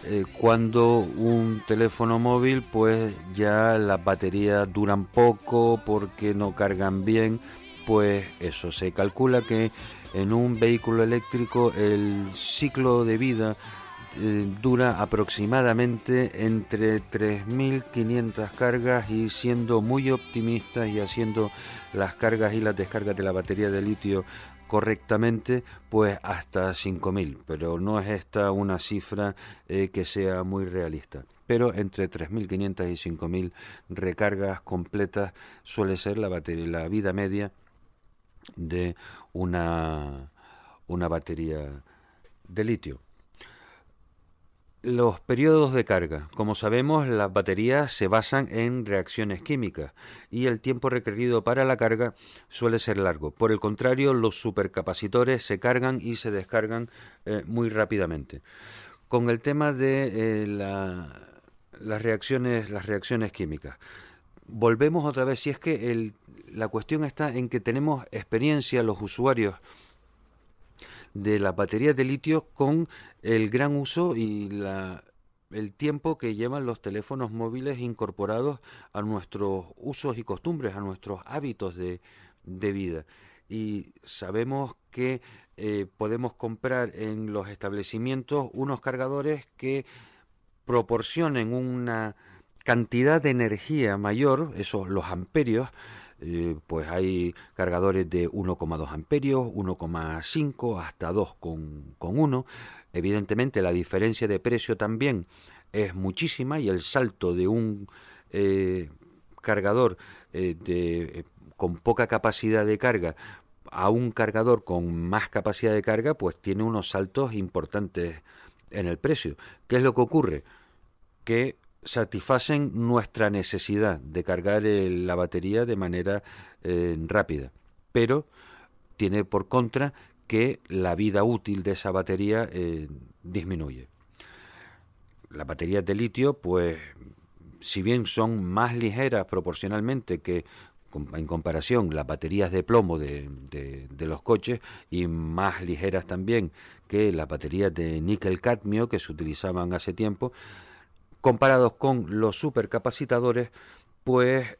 eh, cuando un teléfono móvil pues ya las baterías duran poco porque no cargan bien pues eso se calcula que en un vehículo eléctrico el ciclo de vida eh, dura aproximadamente entre 3.500 cargas y siendo muy optimistas y haciendo las cargas y las descargas de la batería de litio correctamente, pues hasta 5.000, pero no es esta una cifra eh, que sea muy realista. Pero entre 3.500 y 5.000 recargas completas suele ser la, batería, la vida media de una, una batería de litio. Los periodos de carga. Como sabemos, las baterías se basan en reacciones químicas y el tiempo requerido para la carga suele ser largo. Por el contrario, los supercapacitores se cargan y se descargan eh, muy rápidamente. Con el tema de eh, la- las reacciones, las reacciones químicas. Volvemos otra vez, si es que el- la cuestión está en que tenemos experiencia los usuarios de las baterías de litio con el gran uso y la, el tiempo que llevan los teléfonos móviles incorporados a nuestros usos y costumbres, a nuestros hábitos de, de vida. Y sabemos que eh, podemos comprar en los establecimientos unos cargadores que proporcionen una cantidad de energía mayor, esos los amperios, eh, pues hay cargadores de 1,2 amperios, 1,5 hasta 2,1. Evidentemente la diferencia de precio también es muchísima y el salto de un eh, cargador eh, de, con poca capacidad de carga a un cargador con más capacidad de carga, pues tiene unos saltos importantes en el precio. ¿Qué es lo que ocurre? Que satisfacen nuestra necesidad de cargar el- la batería de manera eh, rápida, pero tiene por contra que la vida útil de esa batería eh, disminuye. Las baterías de litio, pues, si bien son más ligeras proporcionalmente que en comparación las baterías de plomo de los coches y más ligeras también que las baterías de níquel cadmio que se utilizaban hace tiempo, comparados con los supercapacitadores, pues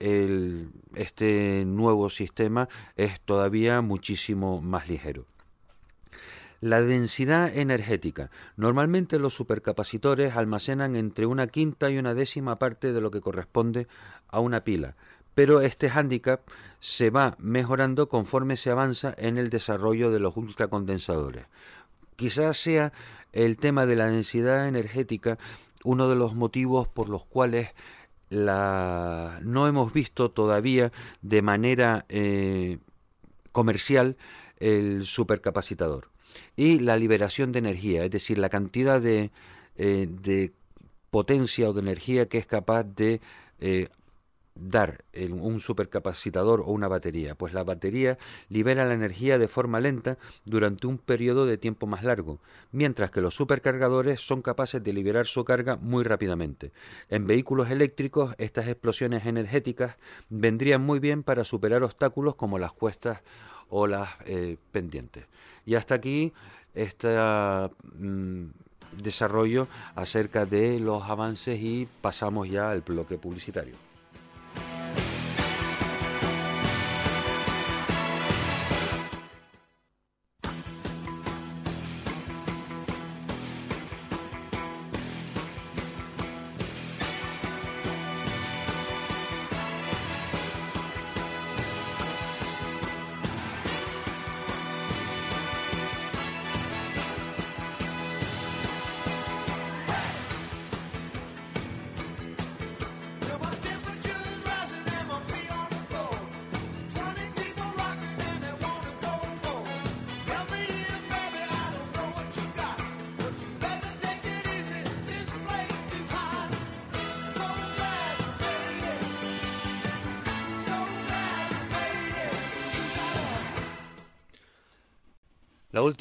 este nuevo sistema es todavía muchísimo más ligero. La densidad energética. Normalmente los supercapacitores almacenan entre una quinta y una décima parte de lo que corresponde a una pila, pero este hándicap se va mejorando conforme se avanza en el desarrollo de los ultracondensadores. Quizás sea el tema de la densidad energética uno de los motivos por los cuales no hemos visto todavía de manera eh, comercial el supercapacitador. Y la liberación de energía, es decir, la cantidad de, eh, de potencia o de energía que es capaz de eh, dar un supercapacitador o una batería. Pues la batería libera la energía de forma lenta durante un periodo de tiempo más largo, mientras que los supercargadores son capaces de liberar su carga muy rápidamente. En vehículos eléctricos estas explosiones energéticas vendrían muy bien para superar obstáculos como las cuestas o las eh, pendientes. Y hasta aquí este mm, desarrollo acerca de los avances y pasamos ya al bloque publicitario.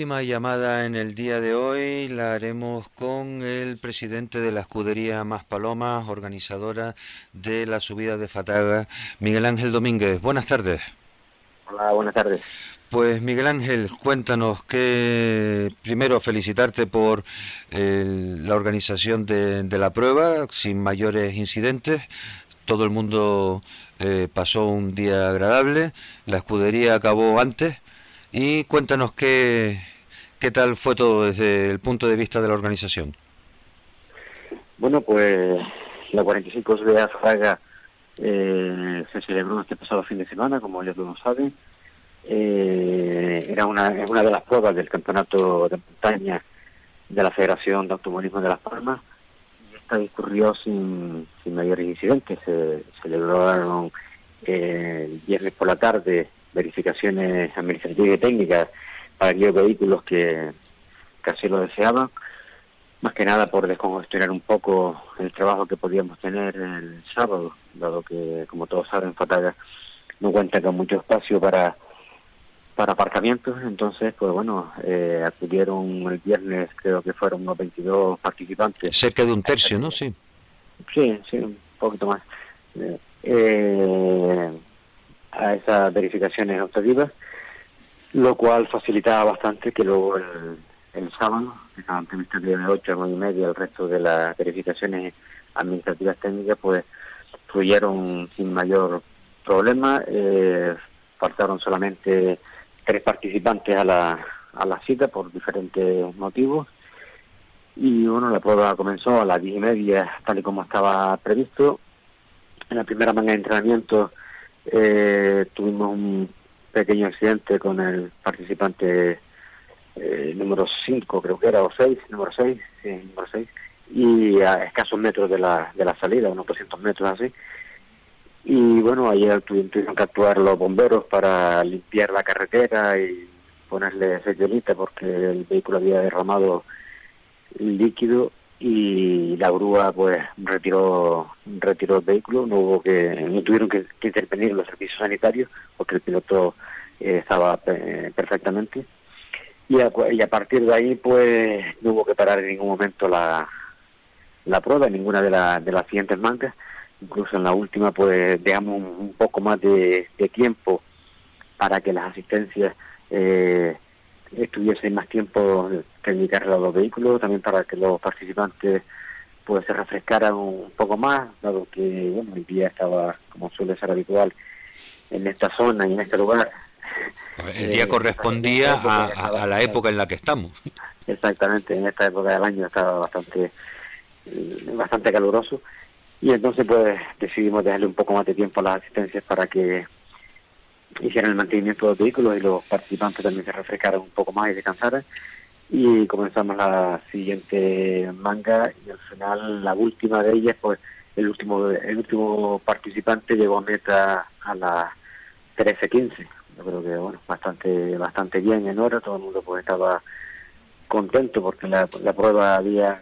Última llamada en el día de hoy la haremos con el presidente de la escudería Más Palomas, organizadora de la subida de Fataga, Miguel Ángel Domínguez. Buenas tardes. Hola, buenas tardes. Pues Miguel Ángel, cuéntanos que primero felicitarte por la organización de, de la prueba sin mayores incidentes. Todo el mundo eh, pasó un día agradable, la escudería acabó antes y cuéntanos qué, qué tal fue todo desde el punto de vista de la organización. Bueno, pues la 45 de Azraga eh, se celebró este pasado fin de semana, como ya todos saben. Eh, era una, una de las pruebas del campeonato de montaña de la Federación de Automovilismo de Las Palmas y esta discurrió sin, sin mayores incidentes. Se celebraron eh, el viernes por la tarde verificaciones administrativas y técnicas para aquellos vehículos que, que así lo deseaban más que nada por descongestionar un poco el trabajo que podíamos tener el sábado, dado que, como todos saben, Fataga no cuenta con mucho espacio para para aparcamientos, entonces, pues bueno, eh, acudieron el viernes, creo que fueron unos 22 participantes. Cerca de un tercio, ¿no? Sí. Sí, sí, un poquito más. Eh, eh, a esas verificaciones optativas, lo cual facilitaba bastante que luego el, sábado, que estaban previstas de 8 a 9 y media, el resto de las verificaciones administrativas técnicas, pues fluyeron sin mayor problema. Eh, faltaron solamente tres participantes a la, a la cita por diferentes motivos Y bueno, la prueba comenzó a las diez y media, tal y como estaba previsto. En la primera manga de entrenamiento eh, tuvimos un pequeño accidente con el participante eh, número 5, creo que era, o 6, número 6, sí, número 6, y a escasos metros de la, de la salida, unos 200 metros así. Y bueno, ayer tu- tuvieron que actuar los bomberos para limpiar la carretera y ponerle sellolita porque el vehículo había derramado líquido y la grúa pues retiró retiró el vehículo. No hubo que no tuvieron que, intervenir los servicios sanitarios porque el piloto eh, estaba eh, perfectamente. Y a, y a partir de ahí pues no hubo que parar en ningún momento la, la prueba en ninguna de, la- de las siguientes mangas. Incluso en la última pues dejamos un, un poco más de, de tiempo para que las asistencias eh, estuviesen más tiempo dedicarle a los vehículos, también para que los participantes pues se refrescaran un poco más, dado que bueno, el día estaba, como suele ser habitual, en esta zona y en este lugar. El día Eh, correspondía a, a- a la época en la que estamos. Exactamente, en esta época del año estaba bastante eh, bastante caluroso y entonces pues decidimos dejarle un poco más de tiempo a las asistencias para que hicieran el mantenimiento de los vehículos y los participantes también se refrescaran un poco más y descansaran y comenzamos la siguiente manga y al final la última de ellas pues el último el último participante llegó a meta a las 13.15 yo creo que bueno bastante bastante bien en hora todo el mundo pues estaba contento porque la, la prueba había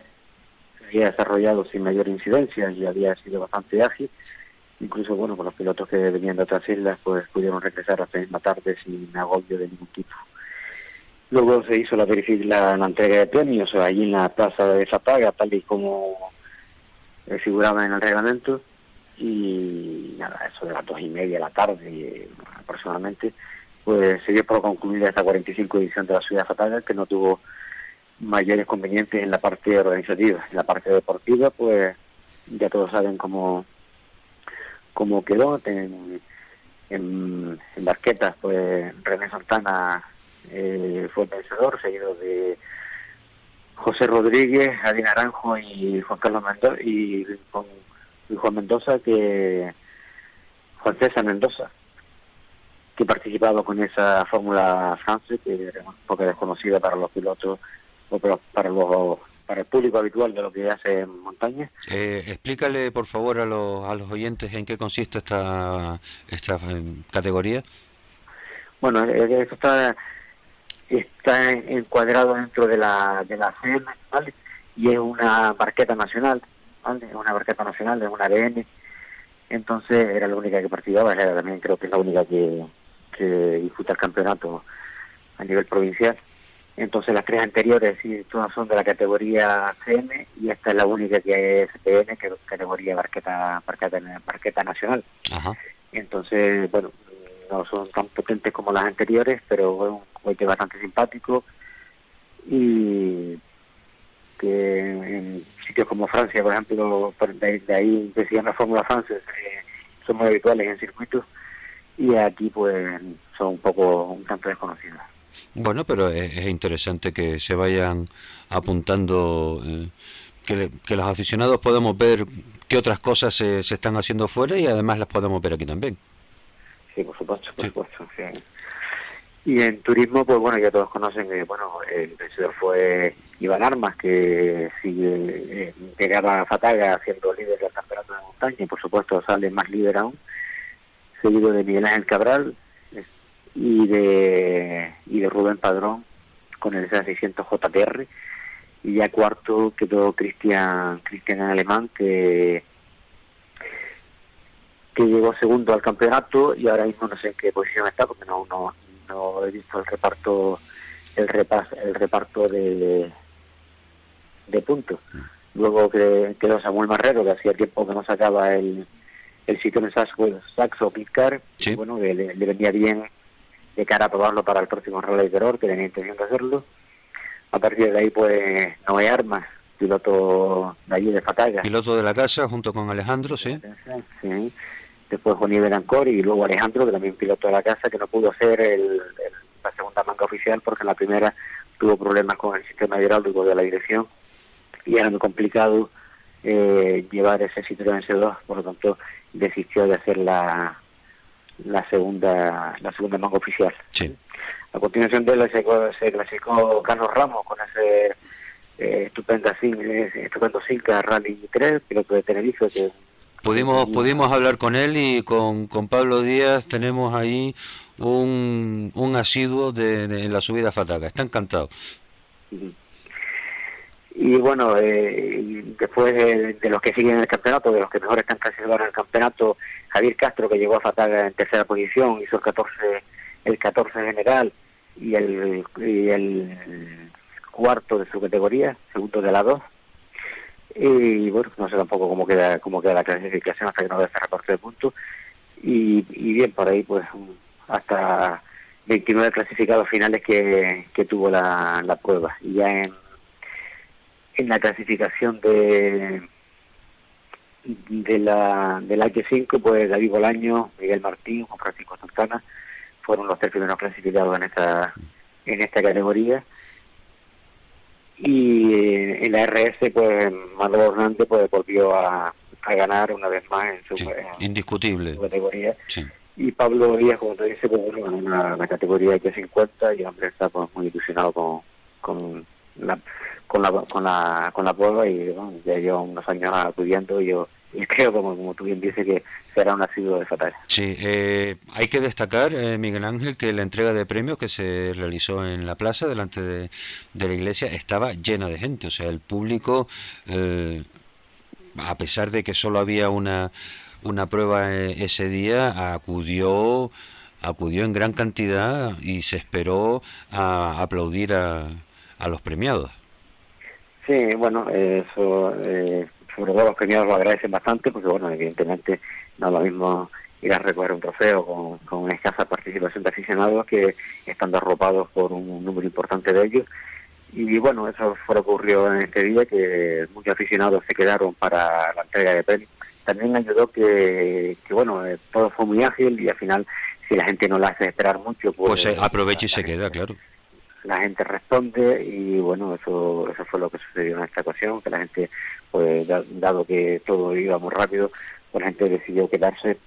había desarrollado sin mayor incidencia y había sido bastante ágil. Incluso bueno con los pilotos que venían de otras islas pues pudieron regresar a la misma tarde sin agobio de ningún tipo luego se hizo la la, la entrega de premios allí en la plaza de Zapaga tal y como eh, figuraba en el reglamento. Y nada eso de las dos y media de la tarde eh, aproximadamente pues se dio por concluida esta 45 edición de la ciudad de Zapaga que no tuvo mayores convenientes en la parte organizativa. En la parte deportiva pues ya todos saben cómo cómo quedó. En, en, en Barquetas pues René Santana eh, fue el vencedor seguido de José Rodríguez, Adi Naranjo y Juan Carlos Mendoza y, con- y Juan Mendoza que Juan César Mendoza que participaba con esa Fórmula France que era un poco desconocida para los pilotos o para, para los para el público habitual de lo que hace en montaña Eh, explícale, por favor, a los, a los oyentes en qué consiste esta, esta eh, categoría. Bueno, eh, esto está está encuadrado dentro de la de la CM, ¿vale? Y es una barqueta nacional, ¿vale? Es una barqueta nacional, es una ADN. Entonces era la única que participaba, era también creo que es la única que, que disputa el campeonato a nivel provincial. Entonces las tres anteriores sí, todas son de la categoría CM y esta es la única que es PN, que es categoría barqueta, barqueta, barqueta nacional. Ajá. Entonces, bueno, no son tan potentes como las anteriores, pero es un cohete bastante simpático y que en sitios como Francia, por ejemplo, de, ahí se llama Fórmula France, eh, son muy habituales en circuitos y aquí pues son un poco un tanto desconocidas. Bueno, pero es, es interesante que se vayan apuntando, eh, que, le- que los aficionados podamos ver qué otras cosas se, se están haciendo fuera y además las podemos ver aquí también. Sí, por supuesto, por supuesto. sí. Y en turismo, pues bueno, ya todos conocen que, bueno, el vencedor fue Iván Armas, que sigue, eh, llegaba a Fataga siendo líder del campeonato de montaña, y por supuesto sale más líder aún, seguido de Miguel Ángel Cabral y de, y de Rubén Padrón con el SA600 JTR, y ya cuarto quedó Cristian Cristian Alemán, que que llegó segundo al campeonato y ahora mismo no sé en qué posición está porque no no, no he visto el reparto el repas, el reparto de de puntos luego que quedó Samuel Marrero que hacía tiempo que no sacaba el el sitio en Saxo, Saxo Pitcar Sí. bueno le, le venía bien de cara a probarlo para el próximo Rally de Terror que tenía intención de hacerlo a partir de ahí pues Noé Armas piloto de allí de Fataga Piloto de la casa junto con Alejandro, sí. Sí. Después Juan Berancor y luego Alejandro, que también piloto de la casa, que no pudo hacer el, el- la segunda manga oficial porque en la primera tuvo problemas con el sistema hidráulico de la dirección y era muy complicado eh, llevar ese Citroën C2, por lo tanto desistió de hacer la, la segunda la segunda manga oficial. Sí. A continuación de él se, se clasificó Carlos Ramos con ese eh, estupenda eh, estupendo Cinca Rally 3, piloto de Tenerife, que Pudimos, pudimos hablar con él y con, con Pablo Díaz tenemos ahí un, un asiduo de, de- en la subida a Fataga. Está encantado. Y bueno, eh, después de, de los que siguen en el campeonato, de los que mejor están clasificados en el campeonato, Javier Castro, que llegó a Fataga en tercera posición, hizo el 14, el 14 general y el, y el cuarto de su categoría, segundo de la 2. Y bueno, no sé tampoco cómo queda cómo queda la clasificación hasta que no vea ese recorte de puntos. Y, y bien, por ahí pues hasta 29 clasificados finales que, que tuvo la, la prueba. Y ya en, en la clasificación de de la del H5, pues David Bolaño, Miguel Martín, Juan Francisco Santana, fueron los tres primeros clasificados en esta en esta categoría. Y eh, en la RS, pues Manuel Hernández pues volvió a, a ganar una vez más en su, Sí, en indiscutible. su categoría. Sí. Y Pablo Díaz, como te dice, pues bueno, ganó la, la categoría H50 y el hombre está pues, muy ilusionado con, con la con la con la con la prueba y bueno, ya lleva unos años acudiendo y yo y creo como como tú bien dices que será un asiduo de fatal. Sí, eh, hay que destacar, eh, Miguel Ángel, que la entrega de premios que se realizó en la plaza delante de, de la iglesia estaba llena de gente. O sea, el público, eh, a pesar de que solo había una, una prueba eh, ese día, acudió, acudió en gran cantidad y se esperó a aplaudir a, a los premiados. Sí, bueno, eso, eh, sobre todo los premiados lo agradecen bastante porque, bueno, evidentemente no es lo mismo ir a recoger un trofeo con, con una escasa participación de aficionados que estando arropados por un número importante de ellos. Y bueno, eso fue lo que ocurrió en este día, que muchos aficionados se quedaron para la entrega de premios. También ayudó que, que bueno, eh, todo fue muy ágil y al final, si la gente no la hace esperar mucho, pues, Pues eh, aprovecha y se queda, claro. La gente responde y bueno eso eso fue lo que sucedió en esta ocasión que la gente pues da- dado que todo iba muy rápido pues la gente decidió quedarse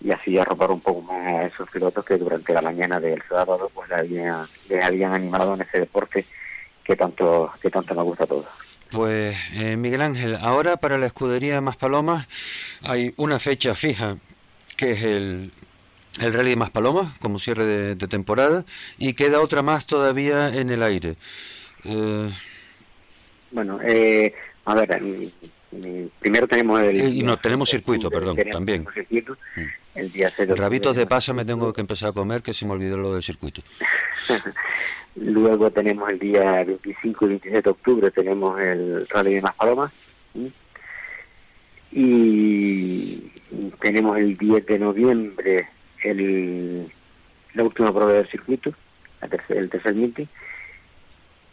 y así arropar un poco más a esos pilotos que durante la mañana del sábado pues les habían, les habían animado en ese deporte que tanto que tanto nos gusta a todos. Pues eh, Miguel Ángel, ahora para la escudería Maspalomas hay una fecha fija que es el, el Rally de Maspalomas como cierre de, de temporada y queda otra más todavía en el aire. Eh, bueno eh, a ver mm, mm, primero tenemos el Eh, y no, tenemos circuito, octubre, perdón, tenemos también. Mm. circuito, el día 6 de rabitos de pasa me tengo que empezar a comer que se me olvidó lo del circuito. Luego tenemos el día 25 y 27 de octubre, tenemos el Rally de Maspalomas. ¿sí? Y tenemos el 10 de noviembre el, la última prueba del circuito, la tercer- el tercer meeting.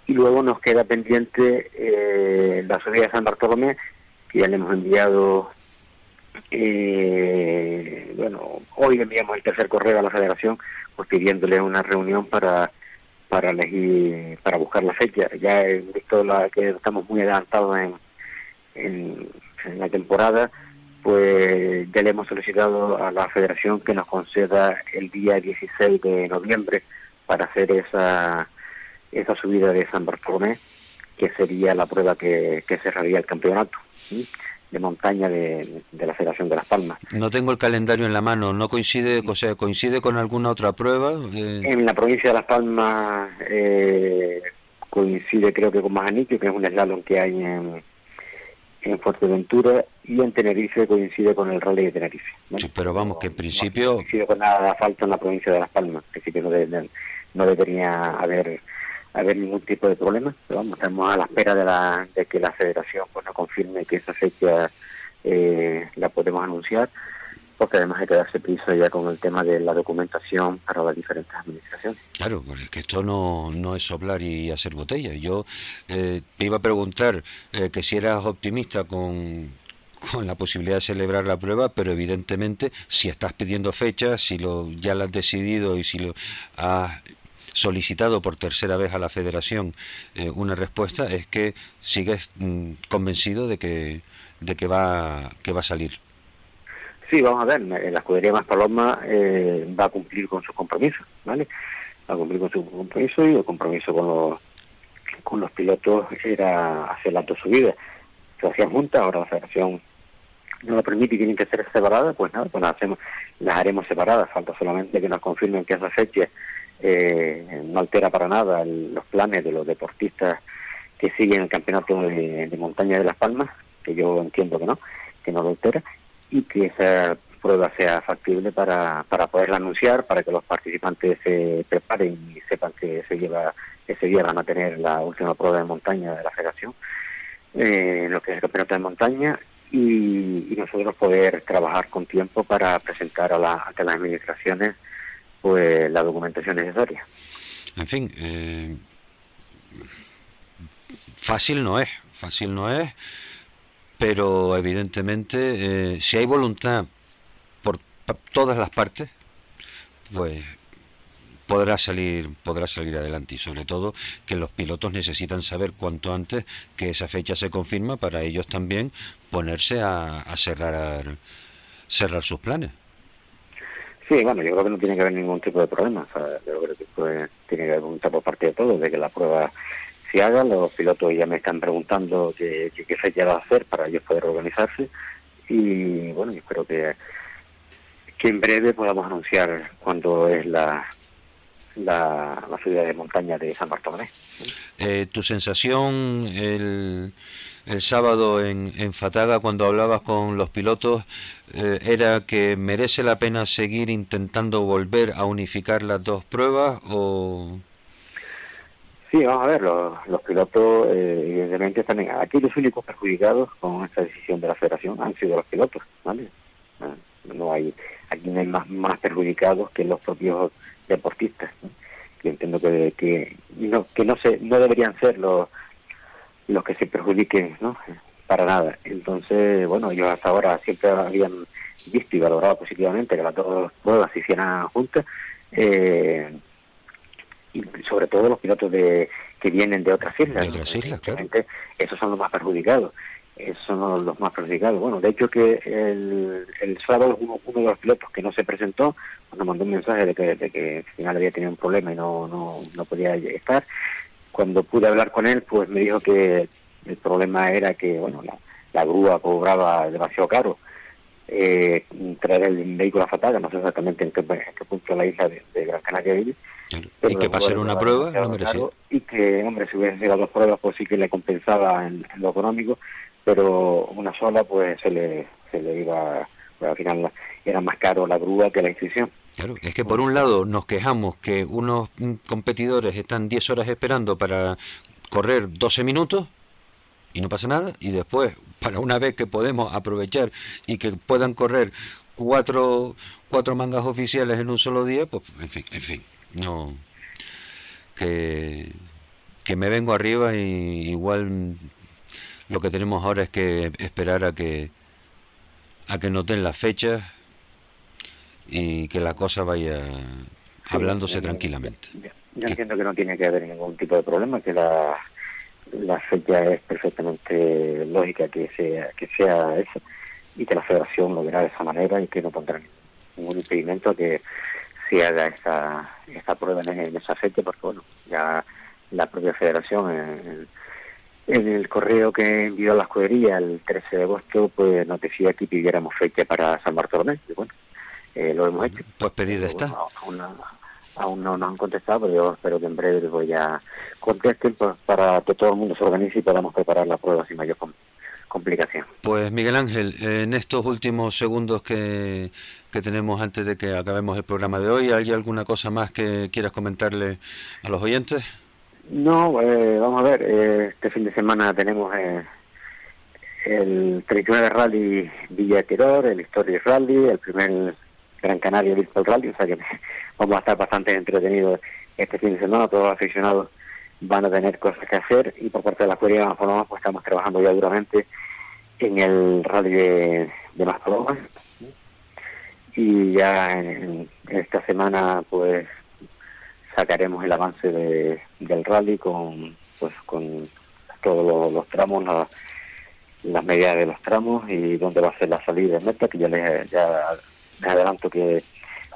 Y luego nos queda pendiente eh, la subida de San Bartolomé, que ya le hemos enviado, eh, bueno, hoy enviamos el tercer correo a la federación, pues pidiéndole una reunión para para elegir, para buscar la fecha. Ya he visto la, que estamos muy adelantados en, en, en la temporada, pues ya le hemos solicitado a la federación que nos conceda el día 16 de noviembre para hacer esa, esa subida de San Bartolomé, que sería la prueba que, que cerraría el campeonato ¿sí? de montaña de, de la Federación de Las Palmas. No tengo el calendario en la mano, no coincide, o sea, coincide con alguna otra prueba. Eh, En la provincia de Las Palmas eh, coincide creo que con Majanique, que es un slalom que hay en, en Fuerteventura, y en Tenerife coincide con el Rally de Tenerife. ¿no? Sí, pero vamos, que en No principio- coincide con nada de asfalto en la provincia de Las Palmas, en principio no, debe- no debería haber haber ningún tipo de problema, pero vamos, estamos a la espera de, la, de que la federación pues nos confirme que esa fecha eh, la podemos anunciar, porque además hay que darse prisa ya con el tema de la documentación para las diferentes administraciones. Claro, porque es que esto no, no es soplar y hacer botella. Yo eh, te iba a preguntar eh, que si eras optimista con, con la posibilidad de celebrar la prueba, pero evidentemente si estás pidiendo fechas, si lo ya lo has decidido y si lo has solicitado por tercera vez a la Federación eh, una respuesta, es que sigues mm, convencido de que de que va que va a salir. Sí, vamos a ver, la escudería Más Paloma eh, va a cumplir con su compromiso, ¿vale? Va a cumplir con su compromiso y el compromiso con los, con los pilotos era hacer las dos subidas. Se hacían juntas, ahora la federación no lo permite y tienen que ser separadas, pues nada, pues las, hacemos, las haremos separadas. Falta solamente que nos confirmen que esa fecha eh, no altera para nada el- los planes de los deportistas que siguen el campeonato de, de montaña de Las Palmas, que yo entiendo que no, que no lo altera, y que esa prueba sea factible para, para poderla anunciar, para que los participantes se preparen y sepan que se lleva ese día van a tener la última prueba de montaña de la federación, eh, lo que es el campeonato de montaña, y, y nosotros poder trabajar con tiempo para presentar a las administraciones pues la documentación necesaria. En fin, eh, fácil no es, fácil no es, pero evidentemente eh, si hay voluntad por todas las partes, pues podrá salir podrá salir adelante y sobre todo que los pilotos necesitan saber cuanto antes que esa fecha se confirma para ellos también ponerse a, a cerrar cerrar sus planes. Sí, bueno, yo creo que no tiene que haber ningún tipo de problema. O sea, yo creo que pues, tiene que haber voluntad por parte de todos de que la prueba se haga. Los pilotos ya me están preguntando qué, qué, fecha va a hacer para ellos poder organizarse. Y bueno, yo espero que, que en breve podamos anunciar cuándo es la, la, la subida de montaña de San Bartolomé. Eh, ¿Tu sensación el, el sábado en, en Fataga cuando hablabas con los pilotos eh, era que merece la pena seguir intentando volver a unificar las dos pruebas o Sí, vamos a ver, los, los pilotos eh, evidentemente están en... Aquí los únicos perjudicados con esta decisión de la federación han sido los pilotos, ¿vale? Ah, No hay, aquí no hay más, más perjudicados que los propios deportistas. ¿no? Yo entiendo que, que, no, que no, se, no deberían ser los, los que se perjudiquen, ¿no? Para nada. Entonces, bueno, ellos hasta ahora siempre habían visto y valorado positivamente que las dos pruebas se hicieran juntas. Eh, y sobre todo los pilotos de que vienen de otras islas. De otras islas, claro. Esos son los más perjudicados. Esos son los más perjudicados. Bueno, de hecho que el, el sábado uno, uno de los pilotos que no se presentó nos mandó un mensaje de que, de que al final había tenido un problema y no, no, no podía estar. Cuando pude hablar con él, pues me dijo que el problema era que, bueno, la, la grúa cobraba demasiado caro eh, traer el vehículo a Fataga, no sé exactamente en qué, en qué punto de la isla de, de Gran Canaria vive. Y que grúa una prueba no merecía. Y que, hombre, si hubiesen sido las dos pruebas, pues sí que le compensaba en, en lo económico, pero una sola, pues se le, se le iba, pues, al final era más caro la grúa que la inscripción. Claro, es que por un lado nos quejamos que unos mm, competidores están 10 horas esperando para correr 12 minutos y no pasa nada, y después, para una vez que podemos aprovechar y que puedan correr cuatro, cuatro mangas oficiales en un solo día, pues en fin, en fin, no. Que, que me vengo arriba y igual lo que tenemos ahora es que esperar a que a que nos den las fechas y que la cosa vaya hablándose Sí, tranquilamente. Yo, yo entiendo que no tiene que haber ningún tipo de problema, que la, la fecha es perfectamente lógica que sea, que sea esa y que la federación lo verá de esa manera y que no pondrá ningún impedimento a que se haga esta, esta prueba en, en esa fecha, porque bueno, ya la propia federación en, en el correo que envió a la escudería el 13 de agosto, pues nos decía que pidiéramos fecha para San Bartolomé, y bueno, eh, lo hemos hecho. Pues pedida está. Bueno, aún, no, aún no nos han contestado, pero yo espero que en breve voy a contesten pues, para que todo el mundo se organice y podamos preparar la prueba sin mayor com- complicación. Pues Miguel Ángel, en estos últimos segundos que, que tenemos antes de que acabemos el programa de hoy, ¿hay alguna cosa más que quieras comentarle a los oyentes? No, eh, vamos a ver, eh, este fin de semana tenemos eh, el 39 Rally Villa Terror, el Story Rally, el primer Gran Canaria Virtual Rally, o sea que vamos a estar bastante entretenidos este fin de semana, todos los aficionados van a tener cosas que hacer y por parte de la escuela de pues estamos trabajando ya duramente en el rally de, de y ya en esta semana pues sacaremos el avance de- del rally con pues con todos los, los tramos, la- las medidas de los tramos y dónde va a ser la salida de meta, que ya les, ya les adelanto que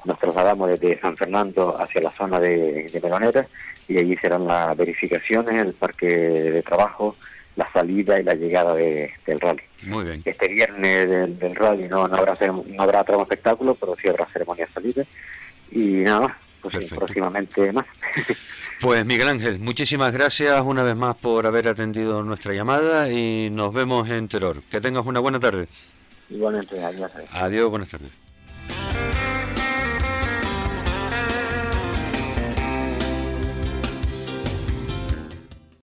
nos trasladamos desde San Fernando hacia la zona de, de Melonera y allí serán las verificaciones, el parque de trabajo, la salida y la llegada de- del rally. Muy bien. Este viernes del, del rally no, no habrá no habrá tramo espectáculo, pero sí habrá ceremonia de salida y nada más, pues sí, próximamente más. Pues Miguel Ángel, muchísimas gracias una vez más por haber atendido nuestra llamada y nos vemos en Teror. Que tengas una buena tarde. Igualmente, adiós. Adiós, buenas tardes.